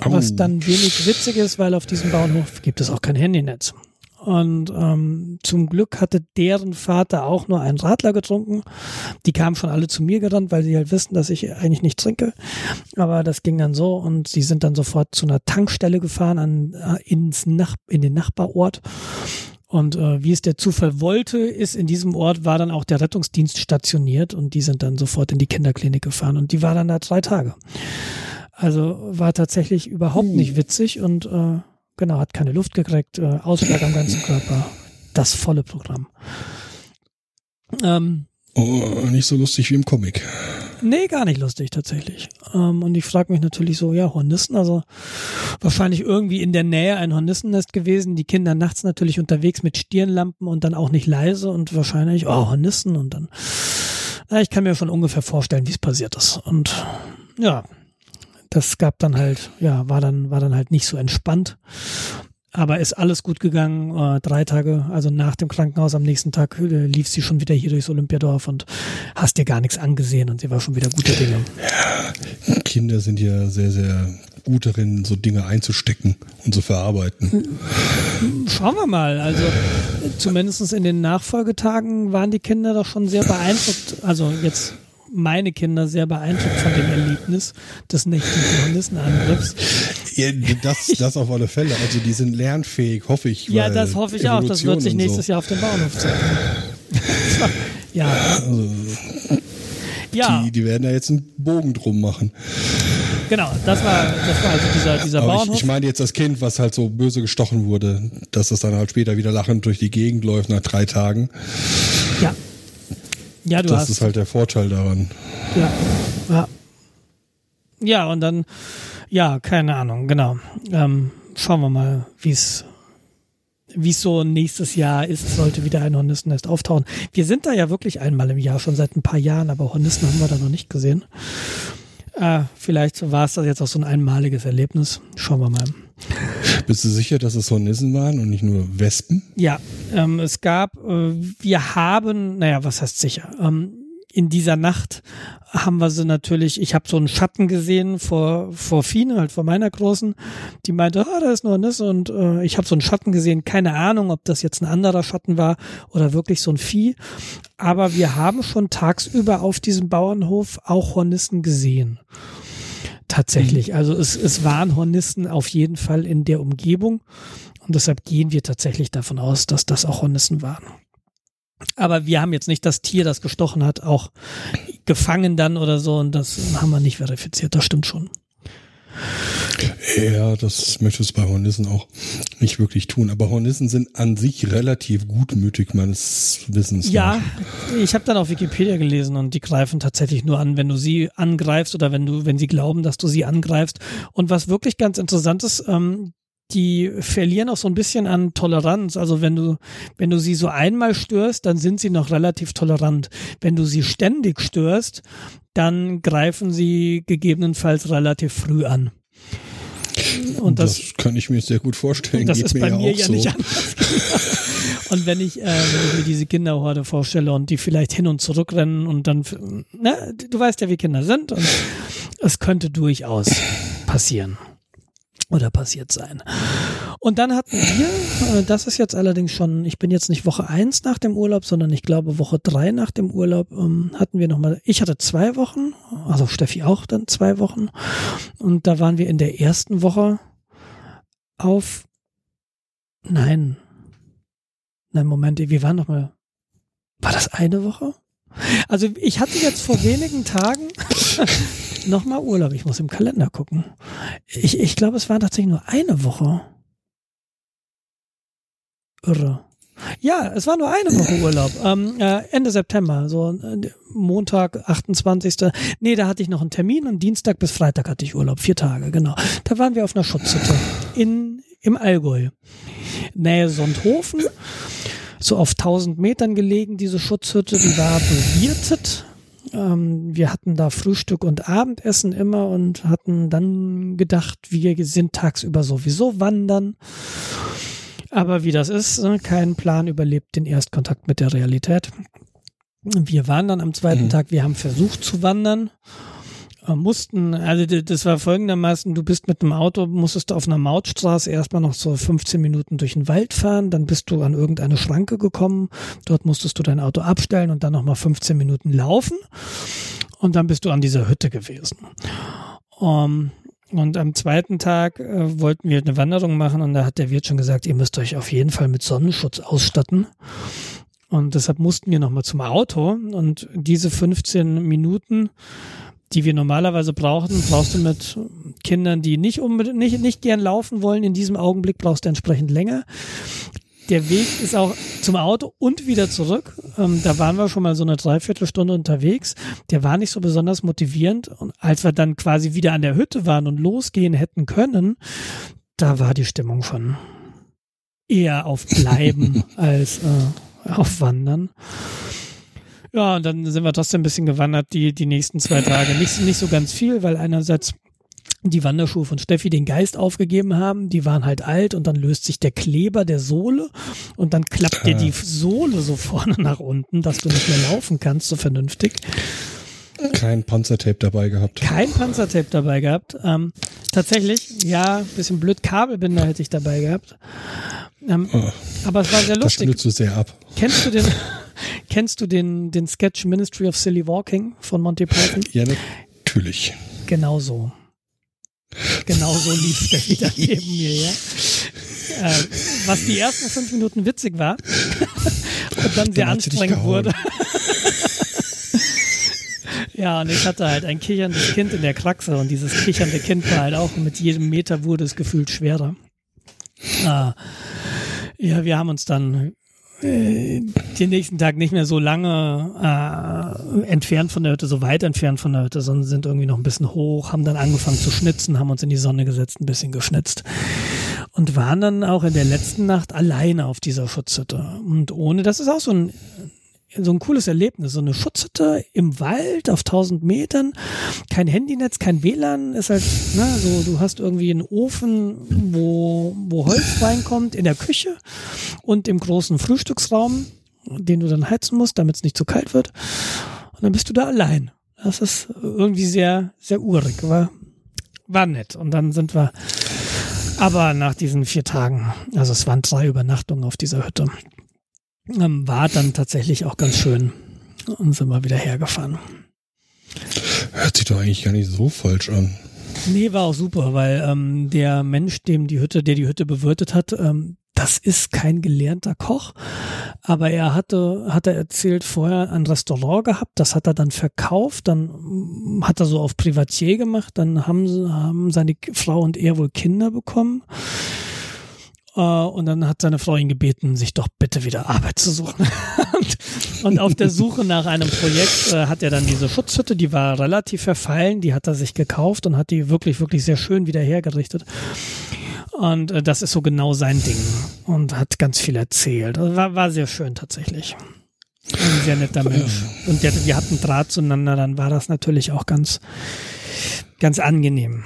Was Au. dann wenig witzig ist, weil auf diesem Bauernhof gibt es auch kein Handynetz. Und ähm, zum Glück hatte deren Vater auch nur einen Radler getrunken. Die kamen schon alle zu mir gerannt, weil sie halt wissen, dass ich eigentlich nicht trinke. Aber das ging dann so und sie sind dann sofort zu einer Tankstelle gefahren an, äh, ins Nach in den Nachbarort. Und äh, wie es der Zufall wollte, ist in diesem Ort war dann auch der Rettungsdienst stationiert und die sind dann sofort in die Kinderklinik gefahren und die war dann da drei Tage. Also war tatsächlich überhaupt nicht witzig und äh, genau, hat keine Luft gekriegt, äh, Ausschlag am ganzen Körper, das volle Programm. Ähm, oh, nicht so lustig wie im Comic. Nee, gar nicht lustig tatsächlich. Ähm, und ich frage mich natürlich so, ja, Hornissen, also wahrscheinlich irgendwie in der Nähe ein Hornissennest gewesen, die Kinder nachts natürlich unterwegs mit Stirnlampen und dann auch nicht leise und wahrscheinlich, oh, Hornissen und dann, na, ich kann mir schon ungefähr vorstellen, wie es passiert ist. Und ja, das gab dann halt, ja, war dann, war dann halt nicht so entspannt. Aber ist alles gut gegangen. Äh, drei Tage, also nach dem Krankenhaus am nächsten Tag äh, lief sie schon wieder hier durchs Olympiadorf und hast dir gar nichts angesehen und sie war schon wieder guter Dinge. Kinder sind ja sehr, sehr gut darin, so Dinge einzustecken und zu verarbeiten. Schauen wir mal. Also zumindest in den Nachfolgetagen waren die Kinder doch schon sehr beeindruckt. Also jetzt meine Kinder sehr beeindruckt von dem Erlebnis des nächtlichen Hornissenangriffs. Ja, das, das auf alle Fälle. Also die sind lernfähig, hoffe ich. Ja, das hoffe ich auch. Das wird sich Evolution nächstes so. Jahr auf dem Bauernhof zeigen. ja. Ja. Die, die werden da jetzt einen Bogen drum machen. genau. Das war, das war also dieser, dieser Aber Bauernhof. ich, ich meine jetzt das Kind, was halt so böse gestochen wurde, dass es dann halt später wieder lachend durch die Gegend läuft nach drei Tagen. ja. Ja, du das hast. ist halt der Vorteil daran. Ja. Ja. Ja, und dann, ja, keine Ahnung, genau. Ähm, schauen wir mal, wie es wie es so nächstes Jahr ist, sollte wieder ein Hornissennest auftauchen. Wir sind da ja wirklich einmal im Jahr, schon seit ein paar Jahren, aber Hornissen haben wir da noch nicht gesehen. Äh, vielleicht war es das jetzt auch so ein einmaliges Erlebnis. Schauen wir mal. Bist du sicher, dass es Hornissen waren und nicht nur Wespen? Ja, ähm, es gab, äh, wir haben, naja, was heißt sicher? Ähm, in dieser Nacht haben wir sie natürlich, ich habe so einen Schatten gesehen vor, vor Fine, halt vor meiner Großen, die meinte, ah, da ist noch Nisse und äh, ich habe so einen Schatten gesehen, keine Ahnung, ob das jetzt ein anderer Schatten war oder wirklich so ein Vieh, aber wir haben schon tagsüber auf diesem Bauernhof auch Hornissen gesehen. Tatsächlich, also es, es waren Hornissen auf jeden Fall in der Umgebung und deshalb gehen wir tatsächlich davon aus, dass das auch Hornissen waren. Aber wir haben jetzt nicht das Tier, das gestochen hat, auch gefangen dann oder so und das haben wir nicht verifiziert. Das stimmt schon. Ja, das möchtest du bei Hornissen auch nicht wirklich tun. Aber Hornissen sind an sich relativ gutmütig meines Wissens. Ja, nach. ich habe dann auf Wikipedia gelesen und die greifen tatsächlich nur an, wenn du sie angreifst oder wenn du, wenn sie glauben, dass du sie angreifst. Und was wirklich ganz interessant ist, ähm, die verlieren auch so ein bisschen an Toleranz. Also wenn du, wenn du sie so einmal störst, dann sind sie noch relativ tolerant. Wenn du sie ständig störst, dann greifen sie gegebenenfalls relativ früh an. Und das, das kann ich mir sehr gut vorstellen. Das ist bei mir, ja, so. nicht anders. und wenn ich, äh, wenn ich mir diese Kinderhorde vorstelle und die vielleicht hin und zurück rennen und dann, ne, du weißt ja, wie Kinder sind und es könnte durchaus passieren oder passiert sein. Und dann hatten wir, äh, das ist jetzt allerdings schon, ich bin jetzt nicht Woche eins nach dem Urlaub, sondern ich glaube Woche drei nach dem Urlaub, ähm, hatten wir nochmal, ich hatte zwei Wochen, also Steffi auch dann zwei Wochen. Und da waren wir in der ersten Woche auf, nein, nein, Moment, wir waren nochmal, war das eine Woche? Also ich hatte jetzt vor wenigen Tagen nochmal Urlaub. Ich muss im Kalender gucken. Ich, ich glaube, es war tatsächlich nur eine Woche. Irre. Ja, es war nur eine Woche Urlaub. Ähm, äh, Ende September, so äh, Montag, 28. Nee, da hatte ich noch einen Termin und Dienstag bis Freitag hatte ich Urlaub. Vier Tage, genau. Da waren wir auf einer Schutzhütte in, im Allgäu. Nähe Sonthofen. So auf 1000 Metern gelegen, diese Schutzhütte. Die war bewirtet ähm, wir hatten da Frühstück und Abendessen immer und hatten dann gedacht, wir sind tagsüber sowieso wandern. Aber wie das ist, ne, kein Plan überlebt den Erstkontakt mit der Realität. Wir waren dann am zweiten mhm. Tag, wir haben versucht zu wandern mussten, also das war folgendermaßen, du bist mit dem Auto, musstest du auf einer Mautstraße erstmal noch so 15 Minuten durch den Wald fahren, dann bist du an irgendeine Schranke gekommen, dort musstest du dein Auto abstellen und dann nochmal 15 Minuten laufen und dann bist du an dieser Hütte gewesen. Um, und am zweiten Tag äh, wollten wir eine Wanderung machen und da hat der Wirt schon gesagt, ihr müsst euch auf jeden Fall mit Sonnenschutz ausstatten. Und deshalb mussten wir nochmal zum Auto und diese 15 Minuten die wir normalerweise brauchen, brauchst du mit Kindern, die nicht unbedingt nicht, nicht gern laufen wollen, in diesem Augenblick brauchst du entsprechend länger. Der Weg ist auch zum Auto und wieder zurück. Ähm, da waren wir schon mal so eine Dreiviertelstunde unterwegs. Der war nicht so besonders motivierend. Und als wir dann quasi wieder an der Hütte waren und losgehen hätten können, da war die Stimmung schon eher auf Bleiben als äh, auf Wandern. Ja, und dann sind wir trotzdem ein bisschen gewandert, die, die nächsten zwei Tage. Nicht, nicht so ganz viel, weil einerseits die Wanderschuhe von Steffi den Geist aufgegeben haben. Die waren halt alt und dann löst sich der Kleber der Sohle und dann klappt ah. dir die Sohle so vorne nach unten, dass du nicht mehr laufen kannst, so vernünftig. Kein Panzertape dabei gehabt. Kein Panzertape dabei gehabt. Ähm, tatsächlich, ja, bisschen blöd, Kabelbinder hätte ich dabei gehabt. Ähm, oh, aber es war sehr lustig. Das du sehr ab. Kennst du den, Kennst du den, den Sketch Ministry of Silly Walking von Monty Python? Ja, natürlich. Genau so. Genau so lief der wieder neben mir, ja. Äh, was die ersten fünf Minuten witzig war und dann sehr dann anstrengend wurde. Ja, und ich hatte halt ein kicherndes Kind in der Kraxe und dieses kichernde Kind war halt auch mit jedem Meter wurde es gefühlt schwerer. Ah, ja, wir haben uns dann äh, den nächsten Tag nicht mehr so lange äh, entfernt von der Hütte, so weit entfernt von der Hütte, sondern sind irgendwie noch ein bisschen hoch, haben dann angefangen zu schnitzen, haben uns in die Sonne gesetzt, ein bisschen geschnitzt und waren dann auch in der letzten Nacht alleine auf dieser Schutzhütte. Und ohne, das ist auch so ein so ein cooles Erlebnis. So eine Schutzhütte im Wald auf 1000 Metern, kein Handynetz, kein WLAN, ist halt, ne, so, du hast irgendwie einen Ofen, wo, wo Holz reinkommt in der Küche und im großen Frühstücksraum, den du dann heizen musst, damit es nicht zu kalt wird. Und dann bist du da allein. Das ist irgendwie sehr, sehr urig, war, war nett. Und dann sind wir, aber nach diesen vier Tagen, also es waren drei Übernachtungen auf dieser Hütte, ähm, war dann tatsächlich auch ganz schön und sind mal wieder hergefahren. Hört sich doch eigentlich gar nicht so falsch an. Nee, war auch super, weil ähm, der Mensch, dem die Hütte, der die Hütte bewirtet hat, ähm, das ist kein gelernter Koch, aber er hatte, hat er erzählt, vorher ein Restaurant gehabt, das hat er dann verkauft, dann mm, hat er so auf Privatier gemacht, dann haben, haben seine Frau und er wohl Kinder bekommen und dann hat seine Frau ihn gebeten, sich doch bitte wieder Arbeit zu suchen. und, und, auf der Suche nach einem Projekt äh, hat er dann diese Schutzhütte, die war relativ verfallen, die hat er sich gekauft und hat die wirklich, wirklich sehr schön wieder hergerichtet. Und äh, das ist so genau sein Ding und hat ganz viel erzählt. Also war, war sehr schön tatsächlich. Ein sehr netter Mensch. Und der, wir hatten Draht zueinander, dann war das natürlich auch ganz, ganz angenehm.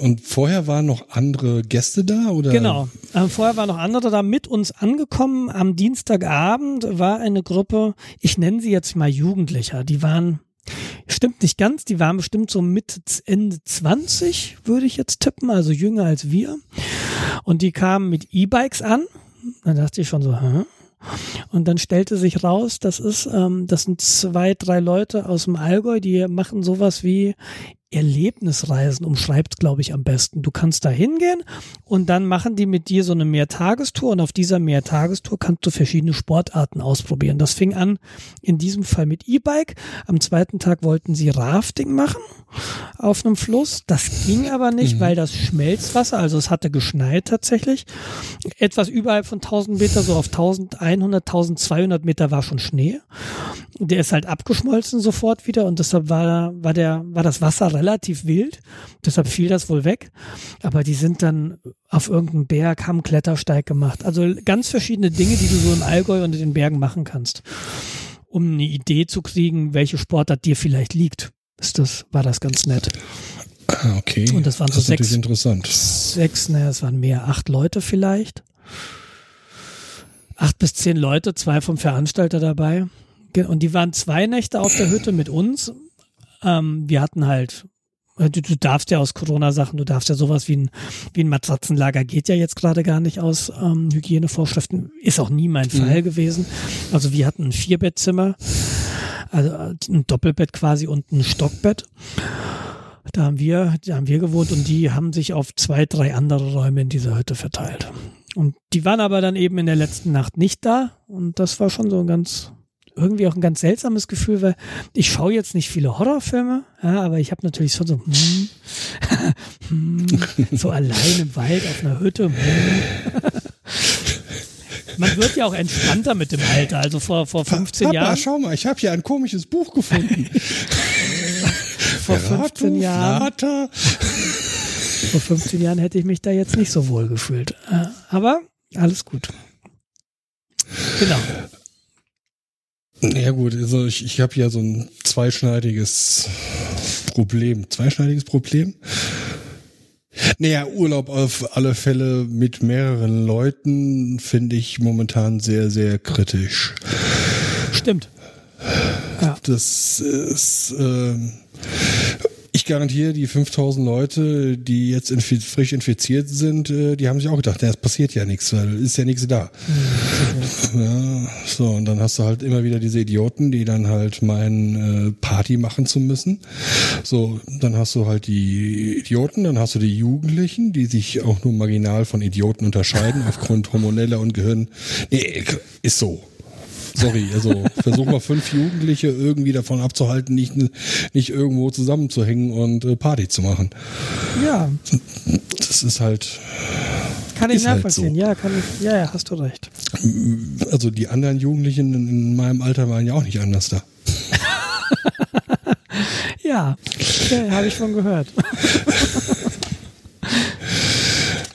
Und vorher waren noch andere Gäste da, oder? Genau. Äh, vorher waren noch andere da mit uns angekommen. Am Dienstagabend war eine Gruppe, ich nenne sie jetzt mal Jugendlicher. Die waren, stimmt nicht ganz, die waren bestimmt so Mitte, Ende 20, würde ich jetzt tippen, also jünger als wir. Und die kamen mit E-Bikes an. Da dachte ich schon so, hä? Und dann stellte sich raus, das ist, ähm, das sind zwei, drei Leute aus dem Allgäu, die machen sowas wie Erlebnisreisen umschreibt, glaube ich, am besten. Du kannst da hingehen und dann machen die mit dir so eine Mehrtagestour und auf dieser Mehrtagestour kannst du verschiedene Sportarten ausprobieren. Das fing an in diesem Fall mit E-Bike. Am zweiten Tag wollten sie Rafting machen auf einem Fluss. Das ging aber nicht, mhm. weil das Schmelzwasser, also es hatte geschneit tatsächlich. Etwas überhalb von 1000 Meter, so auf 1100, 1200 Meter war schon Schnee. Der ist halt abgeschmolzen sofort wieder und deshalb war, war der, war das Wasser relativ wild. Deshalb fiel das wohl weg. Aber die sind dann auf irgendeinem Berg, haben Klettersteig gemacht. Also ganz verschiedene Dinge, die du so im Allgäu unter den Bergen machen kannst. Um eine Idee zu kriegen, welche Sportart dir vielleicht liegt. Ist das, war das ganz nett. Ah, okay. Und das waren das so sechs, interessant. sechs, naja, es waren mehr, acht Leute vielleicht. Acht bis zehn Leute, zwei vom Veranstalter dabei. Und die waren zwei Nächte auf der Hütte mit uns ähm, wir hatten halt, du, du darfst ja aus Corona-Sachen, du darfst ja sowas wie ein, wie ein Matratzenlager geht ja jetzt gerade gar nicht aus ähm, Hygienevorschriften. Ist auch nie mein Fall mhm. gewesen. Also wir hatten ein Vierbettzimmer, also äh, ein Doppelbett quasi und ein Stockbett. Da haben wir, da haben wir gewohnt und die haben sich auf zwei, drei andere Räume in dieser Hütte verteilt. Und die waren aber dann eben in der letzten Nacht nicht da und das war schon so ein ganz, irgendwie auch ein ganz seltsames Gefühl, weil ich schaue jetzt nicht viele Horrorfilme, ja, aber ich habe natürlich schon so, hm, hm, so allein im Wald auf einer Hütte. Hm. Man wird ja auch entspannter mit dem Alter. Also vor, vor 15 Papa, Jahren. schau mal, ich habe hier ein komisches Buch gefunden. vor 15 Jahren. Flatter. Vor 15 Jahren hätte ich mich da jetzt nicht so wohl gefühlt. Äh, aber alles gut. Genau. Ja gut, also ich, ich habe ja so ein zweischneidiges Problem. Zweischneidiges Problem? Naja, Urlaub auf alle Fälle mit mehreren Leuten finde ich momentan sehr, sehr kritisch. Stimmt. Ja. Das ist... Äh, ich garantiere, die 5000 Leute, die jetzt infi frisch infiziert sind, äh, die haben sich auch gedacht, es passiert ja nichts, weil ist ja nichts da. Mhm. Ja, so, und dann hast du halt immer wieder diese Idioten, die dann halt meinen, äh, Party machen zu müssen. So, dann hast du halt die Idioten, dann hast du die Jugendlichen, die sich auch nur marginal von Idioten unterscheiden aufgrund hormoneller und Gehirn. Nee, ist so. Sorry, also versuch mal fünf Jugendliche irgendwie davon abzuhalten, nicht, nicht irgendwo zusammenzuhängen und äh, Party zu machen. Ja. Das ist halt. Kann ich nachvollziehen, halt so. ja, kann ich, ja, ja, hast du recht. Also die anderen Jugendlichen in meinem Alter waren ja auch nicht anders da. ja, okay, habe ich schon gehört.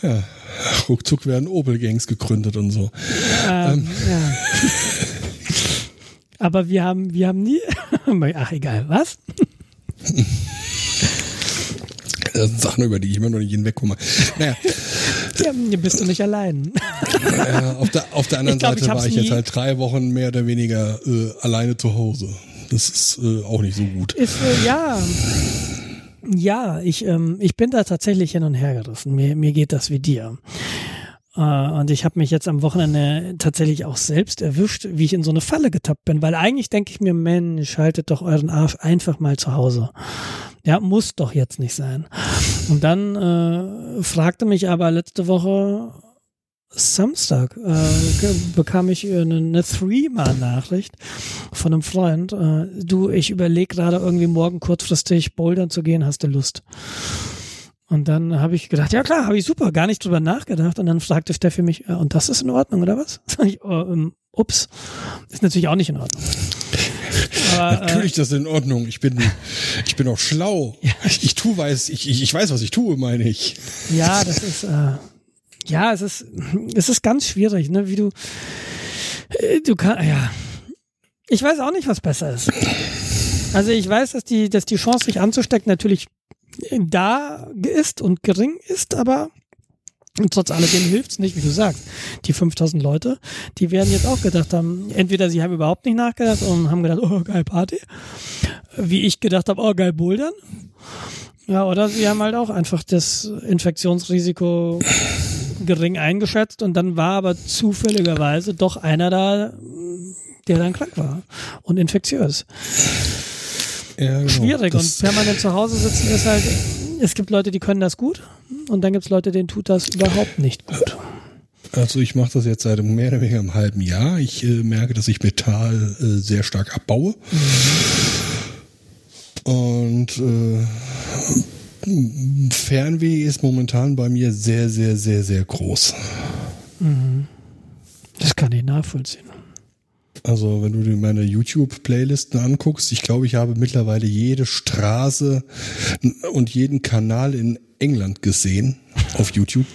ja, ruckzuck werden Opel-Gangs gegründet und so. Ähm, ähm. Ja. Aber wir haben, wir haben nie. Ach, egal, was? Das sind Sachen, über die ich immer noch nicht hinwegkomme. Naja. Ja, bist du nicht allein. Ja, auf, der, auf der anderen glaub, Seite ich war ich jetzt halt drei Wochen mehr oder weniger äh, alleine zu Hause. Das ist äh, auch nicht so gut. Ist, äh, ja. Ja, ich, ähm, ich bin da tatsächlich hin und her gerissen. Mir, mir geht das wie dir. Äh, und ich habe mich jetzt am Wochenende tatsächlich auch selbst erwischt, wie ich in so eine Falle getappt bin, weil eigentlich denke ich mir, Mensch, haltet doch euren Arsch einfach mal zu Hause. Ja, muss doch jetzt nicht sein. Und dann äh, fragte mich aber letzte Woche Samstag äh, bekam ich eine, eine Threema-Nachricht von einem Freund. Äh, du, ich überlege gerade irgendwie morgen kurzfristig bouldern zu gehen, hast du Lust? Und dann habe ich gedacht, ja klar, habe ich super, gar nicht drüber nachgedacht. Und dann fragte Steffi mich, äh, und das ist in Ordnung, oder was? Sag ich, oh, ähm, ups, ist natürlich auch nicht in Ordnung. Aber, natürlich, äh, das ist in Ordnung. Ich bin, ich bin auch schlau. Ja. Ich, ich tu weiß, ich, ich weiß, was ich tue, meine ich. Ja, das ist, äh, ja, es ist, es ist ganz schwierig, ne, wie du, äh, du kannst, ja, ich weiß auch nicht, was besser ist. Also ich weiß, dass die, dass die Chance, sich anzustecken, natürlich da ist und gering ist, aber trotz alledem hilft's nicht, wie du sagst. Die 5000 Leute, die werden jetzt auch gedacht haben, entweder sie haben überhaupt nicht nachgedacht und haben gedacht, oh geil Party, wie ich gedacht habe, oh geil Bouldern. Ja, oder sie haben halt auch einfach das Infektionsrisiko gering eingeschätzt und dann war aber zufälligerweise doch einer da, der dann krank war und infektiös. Ja, genau. Schwierig das und permanent zu Hause sitzen ist halt, es gibt Leute, die können das gut und dann gibt es Leute, denen tut das überhaupt nicht gut. Also ich mache das jetzt seit mehr oder weniger einem halben Jahr. Ich äh, merke, dass ich Metall äh, sehr stark abbaue. Mhm. Und äh, Fernweh ist momentan bei mir sehr, sehr, sehr, sehr groß. Mhm. Das kann ich nachvollziehen. Also, wenn du dir meine YouTube-Playlisten anguckst, ich glaube, ich habe mittlerweile jede Straße und jeden Kanal in England gesehen auf YouTube.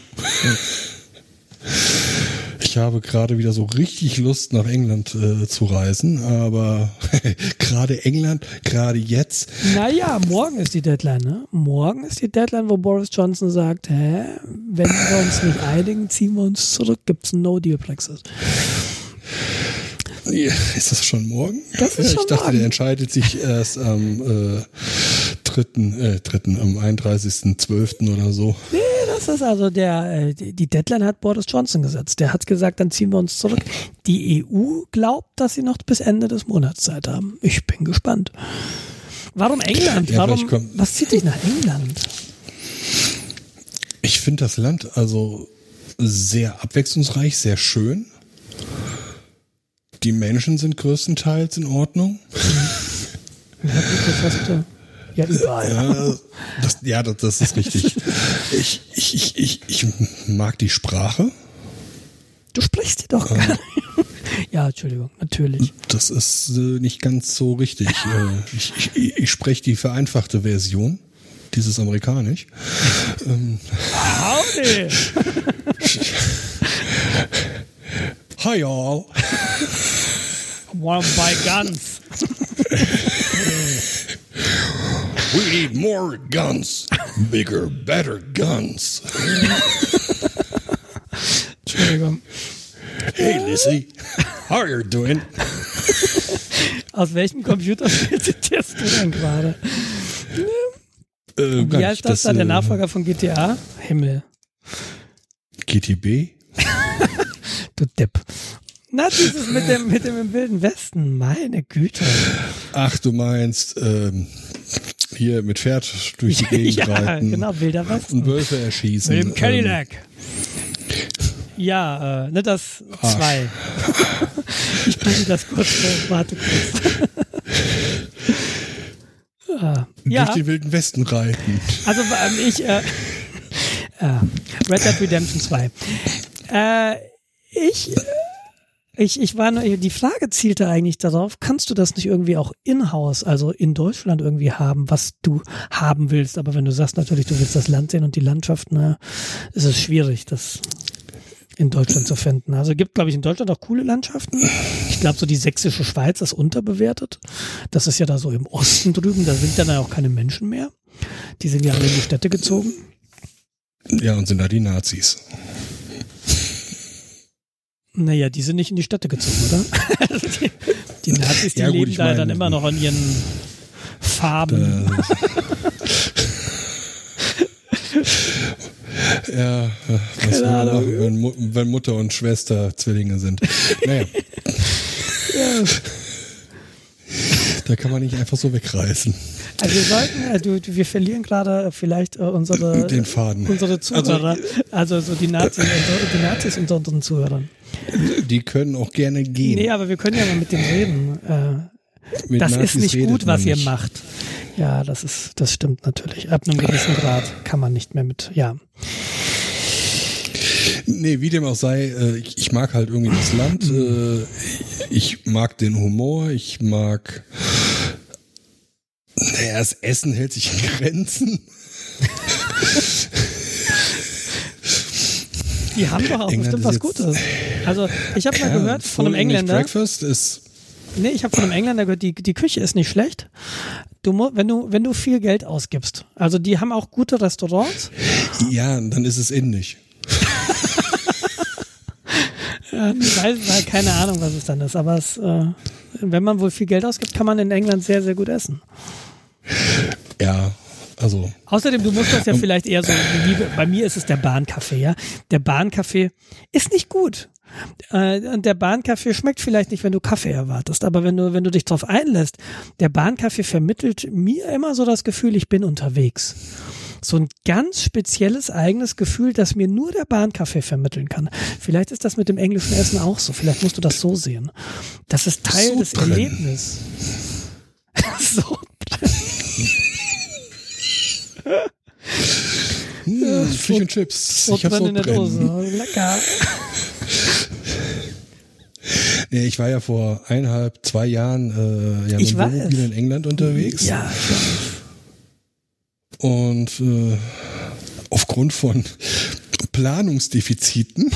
Ich habe gerade wieder so richtig Lust, nach England äh, zu reisen, aber gerade England, gerade jetzt. Naja, morgen ist die Deadline, ne? Morgen ist die Deadline, wo Boris Johnson sagt, hä, wenn wir uns nicht einigen, ziehen wir uns zurück, gibt's ein No-Deal-Brexit. Ist das schon morgen? Das ist ja, ich dachte, morgen. der entscheidet sich erst am äh, 3., äh, 3., am 31.12. oder so. Nee, das ist also der, äh, die Deadline hat Boris Johnson gesetzt. Der hat gesagt, dann ziehen wir uns zurück. Die EU glaubt, dass sie noch bis Ende des Monats Zeit haben. Ich bin gespannt. Warum England? Ja, Warum, was zieht dich nach England? Ich finde das Land also sehr abwechslungsreich, sehr schön. Die Menschen sind größtenteils in Ordnung. Ja, überall. Ja, das, ja, das, das ist richtig. Ich, ich, ich, ich, ich mag die Sprache. Du sprichst die doch. Ähm, ja, Entschuldigung, natürlich. Das ist äh, nicht ganz so richtig. äh, ich ich, ich spreche die vereinfachte Version. Dieses amerikanisch. Ähm, Howdy! Hi all. Wanna buy guns. We need more guns. Bigger, better guns. Entschuldigung. Hey Lissy, how are you doing? Aus welchem Computerspiel zitierst du denn gerade? Äh, Wie heißt das, das da, der äh, Nachfolger von GTA? Himmel. GTB? du Depp. Na, dieses mit dem, mit dem im Wilden Westen, meine Güte. Ach, du meinst, ähm, hier mit Pferd durch die Gegend ja, reiten. genau, Wilder Westen. Und Wölfe erschießen. Mit dem Cadillac. Ähm. Ja, äh, ne, das zwei. ich bringe das kurz vor. Warte kurz. ah, ja. Durch den wilden Westen reiten. Also ähm, ich, äh, äh, Red Dead Redemption 2. Äh, ich, ich, ich war nur, die Frage zielte eigentlich darauf, kannst du das nicht irgendwie auch in-house, also in Deutschland irgendwie haben, was du haben willst? Aber wenn du sagst natürlich, du willst das Land sehen und die Landschaft, na, ist es schwierig, das in Deutschland zu finden. Also gibt, glaube ich, in Deutschland auch coole Landschaften. Ich glaube, so die sächsische Schweiz ist unterbewertet. Das ist ja da so im Osten drüben, da sind dann auch keine Menschen mehr. Die sind ja alle in die Städte gezogen. Ja, und sind da die Nazis. Naja, die sind nicht in die Städte gezogen, oder? die, die, Nazis, die ja, gut, leben da mein, dann immer noch an ihren Farben. ja, was wir machen, wenn, wenn, Mutter und Schwester Zwillinge sind. Naja. ja. Da kann man nicht einfach so wegreißen. Also wir sollten, also wir verlieren gerade vielleicht äh, unsere, Den Faden. unsere Zuhörer, also, also so die Nazis, die Nazis unter unseren Zuhörern. Die können auch gerne gehen. Nee, aber wir können ja mal mit dem reden. Äh, das Nazis ist nicht gut, was ihr macht. Ja, das ist, das stimmt natürlich. Ab einem gewissen Grad kann man nicht mehr mit, ja. Nee, wie dem auch sei, äh, ich mag halt irgendwie das Land. Äh, ich mag den Humor, ich mag naja, das Essen hält sich in Grenzen. Die haben doch auch England bestimmt was Gutes. Also ich habe mal gehört von einem Engländer. Breakfast ist Nee, ich habe von einem Engländer gehört, die, die Küche ist nicht schlecht. Du, wenn, du, wenn du viel Geld ausgibst. Also die haben auch gute Restaurants. Ja, dann ist es indisch. ja, ich weiß, keine Ahnung, was es dann ist. Aber es, äh, wenn man wohl viel Geld ausgibt, kann man in England sehr, sehr gut essen. Ja, also. Außerdem, du musst das ja vielleicht eher so, bei mir ist es der Bahnkaffee, ja. Der Bahnkaffee ist nicht gut. Äh, und der Bahnkaffee schmeckt vielleicht nicht, wenn du Kaffee erwartest, aber wenn du, wenn du dich drauf einlässt, der Bahnkaffee vermittelt mir immer so das Gefühl, ich bin unterwegs. So ein ganz spezielles eigenes Gefühl, das mir nur der Bahnkaffee vermitteln kann. Vielleicht ist das mit dem englischen Essen auch so. Vielleicht musst du das so sehen. Das ist Teil so des Erlebnisses. so. Hm, Fisch und Chips. Ich hab's in der Dose. Lecker. Nee, ich war ja vor eineinhalb, zwei Jahren äh, ja, mit dem Wohnmobil in England unterwegs. Ja, Und äh, aufgrund von Planungsdefiziten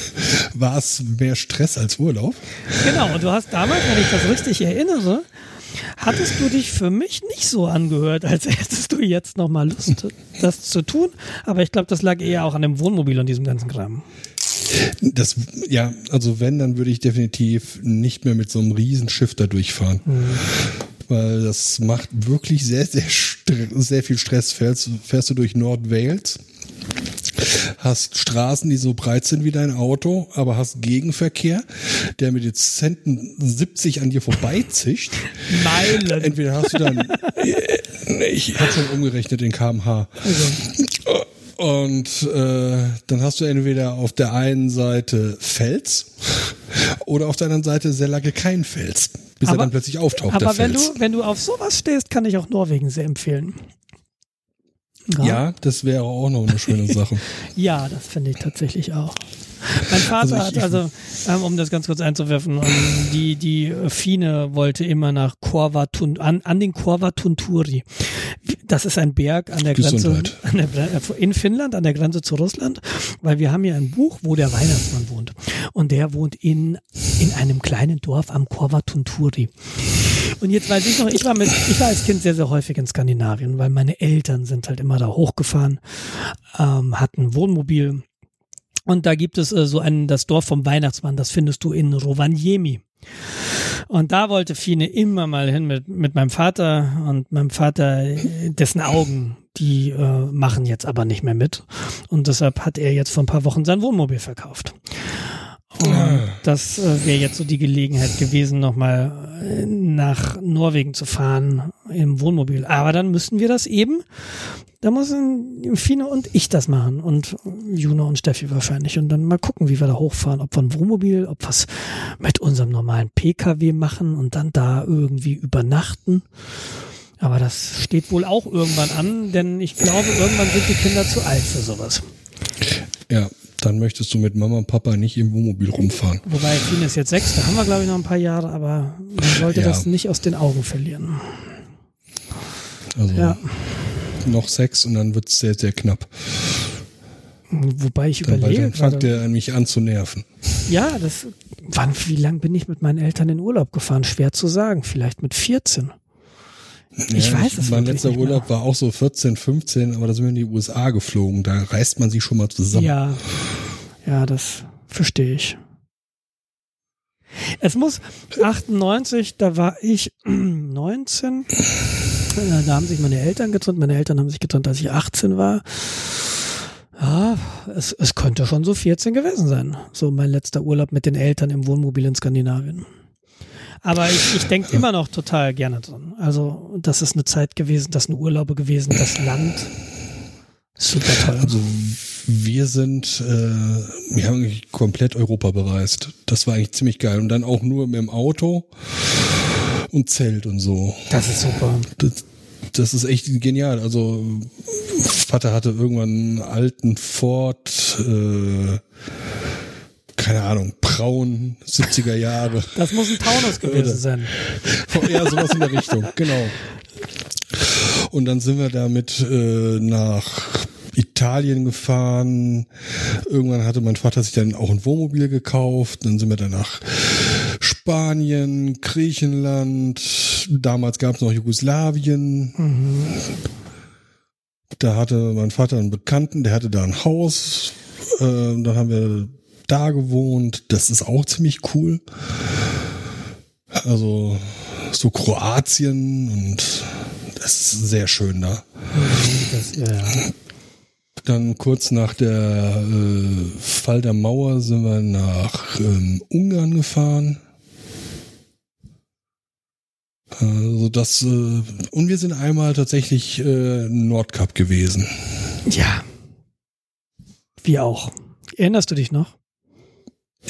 war es mehr Stress als Urlaub. Genau, und du hast damals, wenn ich das richtig erinnere, hattest du dich für mich nicht so angehört, als hättest du jetzt nochmal Lust, das zu tun. Aber ich glaube, das lag eher auch an dem Wohnmobil und diesem ganzen Kram. Das, ja, also wenn, dann würde ich definitiv nicht mehr mit so einem Riesenschiff da durchfahren. Mhm. Weil das macht wirklich sehr, sehr, sehr viel Stress. Fährst, fährst du durch Nordwales hast Straßen, die so breit sind wie dein Auto, aber hast Gegenverkehr, der mit Dezenten 70 an dir vorbeizischt. Meilen. Entweder hast du dann, äh, ich habe schon umgerechnet in kmh. Also. Und äh, dann hast du entweder auf der einen Seite Fels oder auf der anderen Seite sehr lange kein Fels, bis aber, er dann plötzlich auftaucht. Aber wenn du, wenn du auf sowas stehst, kann ich auch Norwegen sehr empfehlen. Ja, ja das wäre auch noch eine schöne Sache. ja, das finde ich tatsächlich auch. Mein Vater also ich, hat also, ähm, um das ganz kurz einzuwerfen, um, ähm, die, die Fine wollte immer nach Korva, an, an den Korva Tunturi. Das ist ein Berg an der Grenze, an der, in Finnland, an der Grenze zu Russland, weil wir haben hier ein Buch, wo der Weihnachtsmann wohnt. Und der wohnt in, in einem kleinen Dorf am Korva Tunturi. Und jetzt weiß ich noch, ich war mit, ich war als Kind sehr, sehr häufig in Skandinavien, weil meine Eltern sind halt immer da hochgefahren, ähm, hatten Wohnmobil. Und da gibt es äh, so ein, das Dorf vom Weihnachtsmann, das findest du in Rovaniemi. Und da wollte Fine immer mal hin mit, mit meinem Vater und meinem Vater, äh, dessen Augen, die äh, machen jetzt aber nicht mehr mit. Und deshalb hat er jetzt vor ein paar Wochen sein Wohnmobil verkauft. Das äh, wäre jetzt so die Gelegenheit gewesen, nochmal äh, nach Norwegen zu fahren im Wohnmobil. Aber dann müssten wir das eben Da müssen Fine und ich das machen und Juno und Steffi wahrscheinlich und dann mal gucken, wie wir da hochfahren, ob wir ein Wohnmobil, ob wir es mit unserem normalen PKW machen und dann da irgendwie übernachten. Aber das steht wohl auch irgendwann an, denn ich glaube, irgendwann sind die Kinder zu alt für sowas. Ja, dann möchtest du mit Mama und Papa nicht im Wohnmobil rumfahren. Wobei Fine ist jetzt sechs, da haben wir glaube ich noch ein paar Jahre, aber man sollte Ja. das nicht aus den Augen verlieren. Also Ja. noch sechs und dann wird's sehr, sehr knapp. Wobei ich Dann, überlege dann fängt er an, mich an zu nerven. ja, das, wann, wie lang bin ich mit meinen Eltern in Urlaub gefahren? Schwer zu sagen, vielleicht mit 14. Ich Ja, weiß es Mein letzter. Urlaub war auch so 14, 15, aber da sind wir in die USA geflogen. Da reist man sich schon mal zusammen. Ja, ja, das verstehe ich. Es muss 98, da war ich 19. Äh, Da haben sich meine Eltern getrennt. Meine Eltern haben sich getrennt, als ich 18 war. Ja, es, es könnte schon so 14 gewesen sein. So mein letzter Urlaub mit den Eltern im Wohnmobil in Skandinavien. Aber ich, ich denke immer noch total gerne dran. Also, das ist eine Zeit gewesen, das sind Urlaube gewesen, das Land. Super toll. Also wir sind, äh, wir haben eigentlich komplett Europa bereist. Das war eigentlich ziemlich geil. Und dann auch nur mit dem Auto und Zelt und so. Das ist super. Das, das ist echt genial. Also Vater hatte irgendwann einen alten Ford, äh, keine Ahnung, braun, 70er Jahre. Das muss ein Taunus gewesen sein. Ja, sowas in der Richtung, genau. Und dann sind wir damit äh, nach Italien gefahren. Irgendwann hatte mein Vater sich dann auch ein Wohnmobil gekauft. Dann sind wir dann nach Spanien, Griechenland. Damals gab es noch Jugoslawien. Da hatte mein Vater einen Bekannten, der hatte da ein Haus. Äh, dann haben wir da gewohnt. Das ist auch ziemlich cool. Also so Kroatien und das ist sehr schön da. Das, ja, ja. Dann kurz nach der äh, Fall der Mauer sind wir nach ähm, Ungarn gefahren. Äh, so das, äh, und wir sind einmal tatsächlich äh, Nordkap gewesen. ja. Wie auch. Erinnerst du dich noch?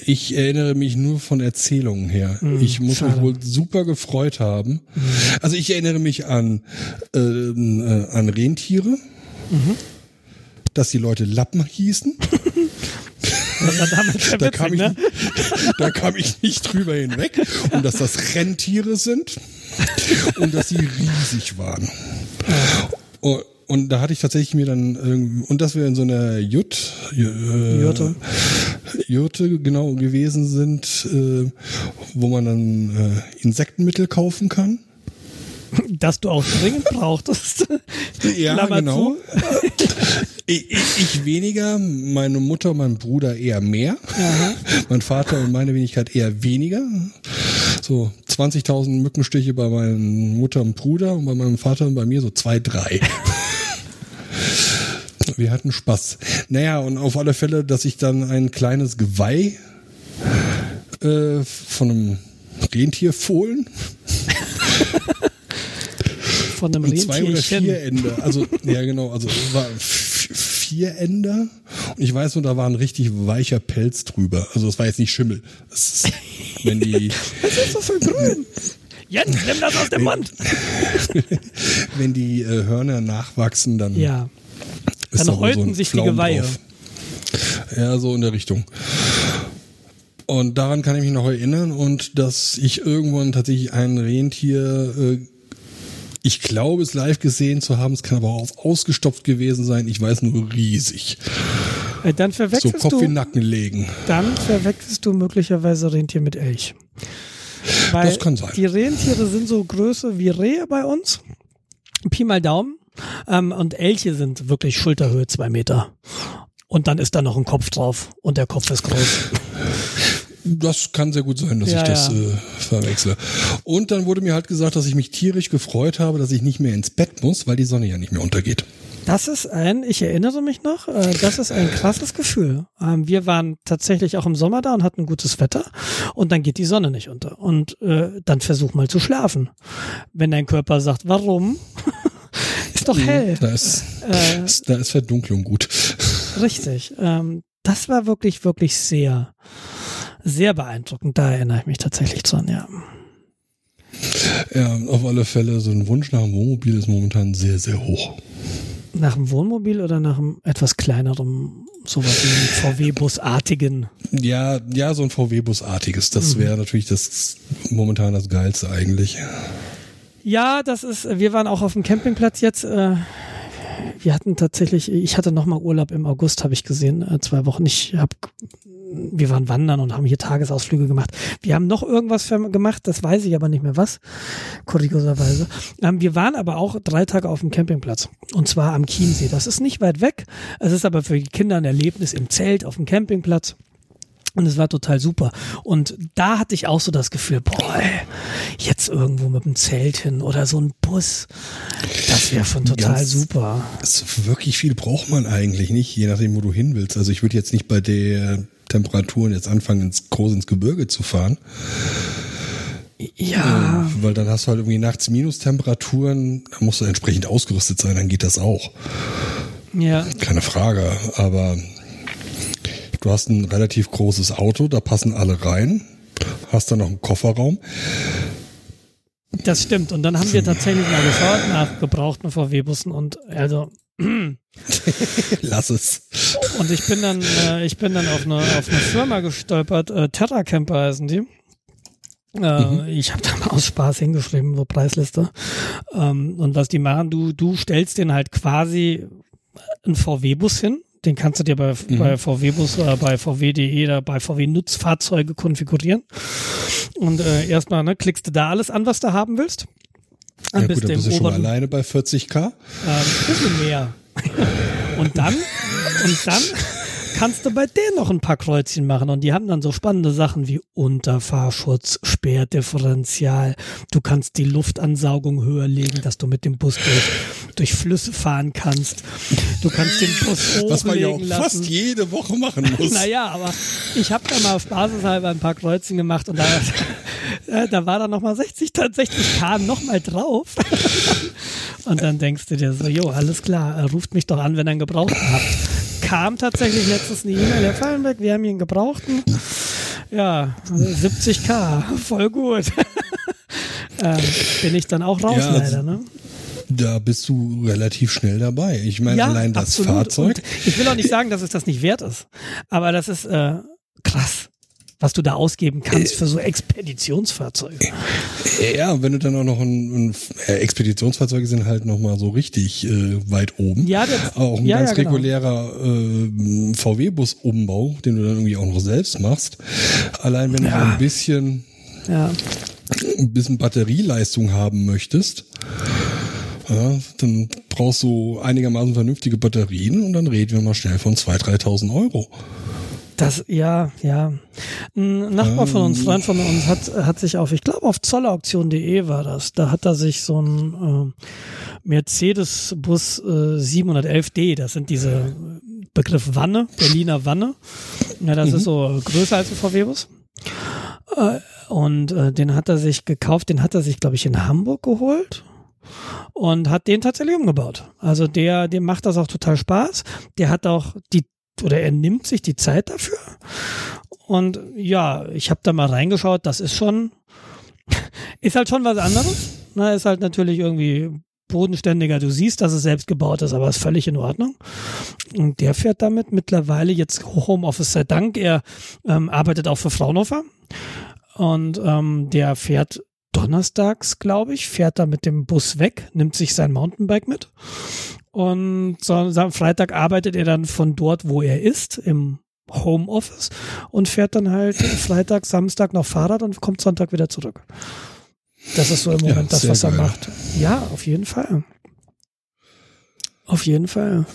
Ich erinnere mich nur von Erzählungen her. Hm, ich muss schade. mich wohl super gefreut haben. Also ich erinnere mich an, ähm, äh, an Rentiere, Mhm. dass die Leute Lappen hießen. Sehr Da kam, ich, ne? da kam ich nicht drüber hinweg. Und dass das Rentiere sind und dass sie riesig waren. Und, und da hatte ich tatsächlich mir dann, und dass wir in so einer Jut, äh, Jurte. Jurte genau gewesen sind, äh, wo man dann äh, Insektenmittel kaufen kann. Das du auch dringend brauchtest. Ja, Klammer genau. Ich, ich, weniger, meine Mutter und mein Bruder eher mehr. Mein Vater und meine Wenigkeit eher weniger. So 20.000 Mückenstiche bei meiner Mutter und Bruder und bei meinem Vater und bei mir so zwei, drei. Wir hatten Spaß. Naja, und auf alle Fälle, dass ich dann ein kleines Geweih äh, von einem Rentierfohlen Von einem und zwei oder vier Ende. Also, ja, genau. Also, es war vier Ender. Und ich weiß nur, da war ein richtig weicher Pelz drüber. Also, es war jetzt nicht Schimmel. Ist, wenn die, Was ist das für grün? Jens, nimm das aus dem Mund. wenn die äh, Hörner nachwachsen, dann Ja. Dann da häuten ein sich die Pflaum Geweihe. drauf. Ja, so in der Richtung. Und daran kann ich mich noch erinnern und dass ich irgendwann tatsächlich ein Rentier, äh, ich glaube es live gesehen zu haben, es kann aber auch ausgestopft gewesen sein, ich weiß nur riesig. Äh, Dann So verwechselst Kopf in den du, Nacken legen. dann verwechselst du möglicherweise Rentier mit Elch. Weil Das kann sein. Die Rentiere sind so Größe wie Rehe bei uns. Pi mal Daumen. Ähm, und Elche sind wirklich Schulterhöhe zwei Meter. Und dann ist da noch ein Kopf drauf. Und der Kopf ist groß. Das kann sehr gut sein, dass Ja, ich das ja. äh, verwechsle. Und dann wurde mir halt gesagt, dass ich mich tierisch gefreut habe, dass ich nicht mehr ins Bett muss, weil die Sonne ja nicht mehr untergeht. Das ist ein, ich erinnere mich noch, äh, das ist ein krasses Gefühl. Ähm, wir waren tatsächlich auch im Sommer da und hatten gutes Wetter und dann geht die Sonne nicht unter. Und äh, dann versuch mal zu schlafen. Wenn dein Körper sagt, warum? Ist doch hell. Da ist, äh, da ist Verdunklung gut. Richtig. Ähm, das war wirklich, wirklich sehr, sehr beeindruckend. Da erinnere ich mich tatsächlich dran, ja. Ja, auf alle Fälle, so ein Wunsch nach einem Wohnmobil ist momentan sehr, sehr hoch. Nach einem Wohnmobil oder nach einem etwas kleineren, sowas wie einem VW-Busartigen? Ja, ja, so ein VW-Busartiges. Das mhm. wäre natürlich das momentan das Geilste eigentlich. Ja, das ist, wir waren auch auf dem Campingplatz jetzt. Äh, wir hatten tatsächlich, ich hatte nochmal Urlaub im August, habe ich gesehen, äh, zwei Wochen. Ich habe wir waren wandern und haben hier Tagesausflüge gemacht. Wir haben noch irgendwas gemacht, das weiß ich aber nicht mehr was, kurioserweise. Ähm, wir waren aber auch drei Tage auf dem Campingplatz und zwar am Chiemsee. Das ist nicht weit weg. Es ist aber für die Kinder ein Erlebnis im Zelt auf dem Campingplatz. Und es war total super. Und da hatte ich auch so das Gefühl, boah, ey, jetzt irgendwo mit dem Zelt hin oder so ein Bus. Das wäre schon total Ganz, super. Das wirklich viel braucht man eigentlich nicht, je nachdem, wo du hin willst. Also ich würde jetzt nicht bei der Temperaturen jetzt anfangen, ins groß ins Gebirge zu fahren. Ja. Äh, weil dann hast du halt irgendwie nachts Minustemperaturen, da musst du entsprechend ausgerüstet sein, dann geht das auch. Ja. Keine Frage. Aber du hast ein relativ großes Auto, da passen alle rein. Hast dann noch einen Kofferraum. Das stimmt. Und dann haben wir tatsächlich mal geschaut nach gebrauchten VW-Bussen und also Lass es. Und ich bin dann, äh, ich bin dann auf eine, auf eine Firma gestolpert, äh, Terra Camper heißen die. Äh, mhm. Ich habe da mal aus Spaß hingeschrieben, so Preisliste. Ähm, und was die machen, du, du stellst den halt quasi einen VW-Bus hin. Den kannst du dir bei, mhm. bei VW-Bus oder bei VW.de oder bei VW-Nutzfahrzeuge konfigurieren. Und äh, erstmal ne, klickst du da alles an, was du haben willst. Ja, gut, dann bist du schon alleine bei 40k. Ähm, ein bisschen mehr. und dann, und dann kannst du bei denen noch ein paar Kreuzchen machen. Und die haben dann so spannende Sachen wie Unterfahrschutz, Sperrdifferenzial. Du kannst die Luftansaugung höher legen, dass du mit dem Bus durch, durch Flüsse fahren kannst. Du kannst den Bus hochlegen Was man ja auch lassen. fast jede Woche machen muss. naja, aber ich habe da mal auf Basishalber ein paar Kreuzchen gemacht und da, da war dann nochmal 60, 60 K nochmal drauf. und dann denkst du dir so, jo, alles klar, ruft mich doch an, wenn ihr einen Gebrauchten habt kam tatsächlich letztens eine E-Mail, Herr Fallenberg, wir haben ihn gebrauchten. Ja, 70k, voll gut. ähm, bin ich dann auch raus ja, leider, ne? Da bist du relativ schnell dabei. Ich meine, ja, allein das absolut. Fahrzeug. Und ich will auch nicht sagen, dass es das nicht wert ist. Aber das ist äh, krass was du da ausgeben kannst für so Expeditionsfahrzeuge. Ja, wenn du dann auch noch ein, ein äh, Expeditionsfahrzeuge sind halt noch mal so richtig äh, weit oben. Ja, das, auch ein ja, ganz ja, genau. regulärer äh, VW-Bus-Umbau, den du dann irgendwie auch noch selbst machst. Allein wenn ja. du ein bisschen ja. ein bisschen Batterieleistung haben möchtest, ja, dann brauchst du einigermaßen vernünftige Batterien und dann reden wir mal schnell von 2.000, 3.000 Euro. Das, ja, ja. Ein Nachbar von uns, Freund von uns, hat, hat sich auf, ich glaube auf zollauktion.de war das, da hat er sich so ein äh, Mercedes-Bus äh, 711D, das sind diese Begriff Wanne, Berliner Wanne. Ja, das mhm. ist so größer als ein VW-Bus. Äh, und äh, den hat er sich gekauft, den hat er sich, glaube ich, in Hamburg geholt und hat den tatsächlich umgebaut. Also der, dem macht das auch total Spaß. Der hat auch die oder er nimmt sich die Zeit dafür. Und ja, ich habe da mal reingeschaut, das ist schon, ist halt schon was anderes. Na, ist halt natürlich irgendwie bodenständiger. Du siehst, dass es selbst gebaut ist, aber ist völlig in Ordnung. Und der fährt damit mittlerweile jetzt Homeoffice sei Dank. Er ähm, arbeitet auch für Fraunhofer. Und ähm, der fährt donnerstags, glaube ich, fährt er mit dem Bus weg, nimmt sich sein Mountainbike mit und so, am Freitag arbeitet er dann von dort, wo er ist, im Homeoffice und fährt dann halt Freitag, Samstag noch Fahrrad und kommt Sonntag wieder zurück. Das ist so im Moment ja, das, was er geil. macht. Ja, auf jeden Fall. Auf jeden Fall.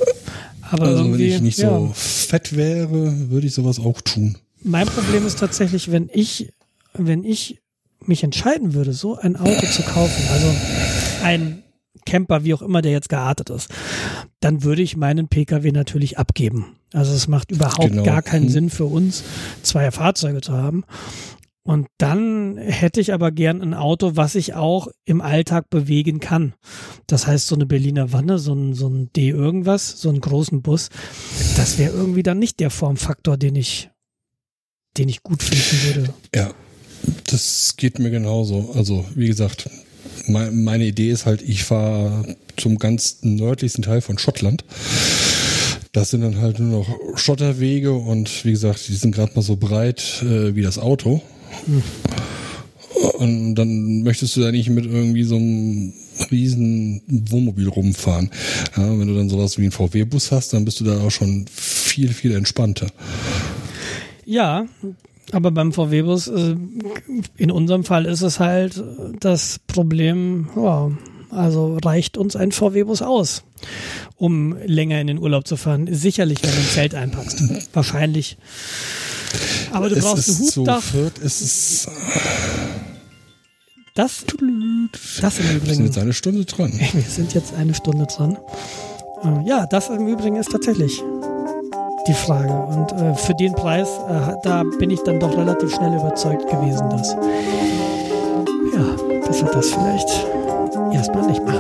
Aber also wenn ich nicht ja. so fett wäre, würde ich sowas auch tun. Mein Problem ist tatsächlich, wenn ich, wenn ich mich entscheiden würde, so ein Auto zu kaufen, also ein Camper, wie auch immer der jetzt geartet ist, dann würde ich meinen Pkw natürlich abgeben. Also es macht überhaupt genau. gar keinen hm. Sinn für uns, zwei Fahrzeuge zu haben. Und dann hätte ich aber gern ein Auto, was ich auch im Alltag bewegen kann. Das heißt, so eine Berliner Wanne, so ein, so ein D irgendwas, so einen großen Bus, das wäre irgendwie dann nicht der Formfaktor, den ich, den ich gut finden würde. Ja, das geht mir genauso. Also, wie gesagt, meine Idee ist halt, ich fahre zum ganz nördlichsten Teil von Schottland. Das sind dann halt nur noch Schotterwege und wie gesagt, die sind gerade mal so breit äh, wie das Auto. Hm. Und dann möchtest du da nicht mit irgendwie so einem riesen Wohnmobil rumfahren. Ja, wenn du dann sowas wie einen VW-Bus hast, dann bist du da auch schon viel, viel entspannter. Ja, aber beim VW-Bus, äh, in unserem Fall ist es halt das Problem, ja, also reicht uns ein VW-Bus aus, um länger in den Urlaub zu fahren. Sicherlich, wenn du ein Zelt einpackst. Wahrscheinlich. Aber du es brauchst ein Hubdach. So wird, es ist das, das im Übrigen. Wir sind jetzt eine Stunde dran. Wir sind jetzt eine Stunde dran. Ja, das im Übrigen ist tatsächlich die Frage. Und äh, für den Preis, äh, da bin ich dann doch relativ schnell überzeugt gewesen, dass ja, dass wir das vielleicht erstmal nicht machen.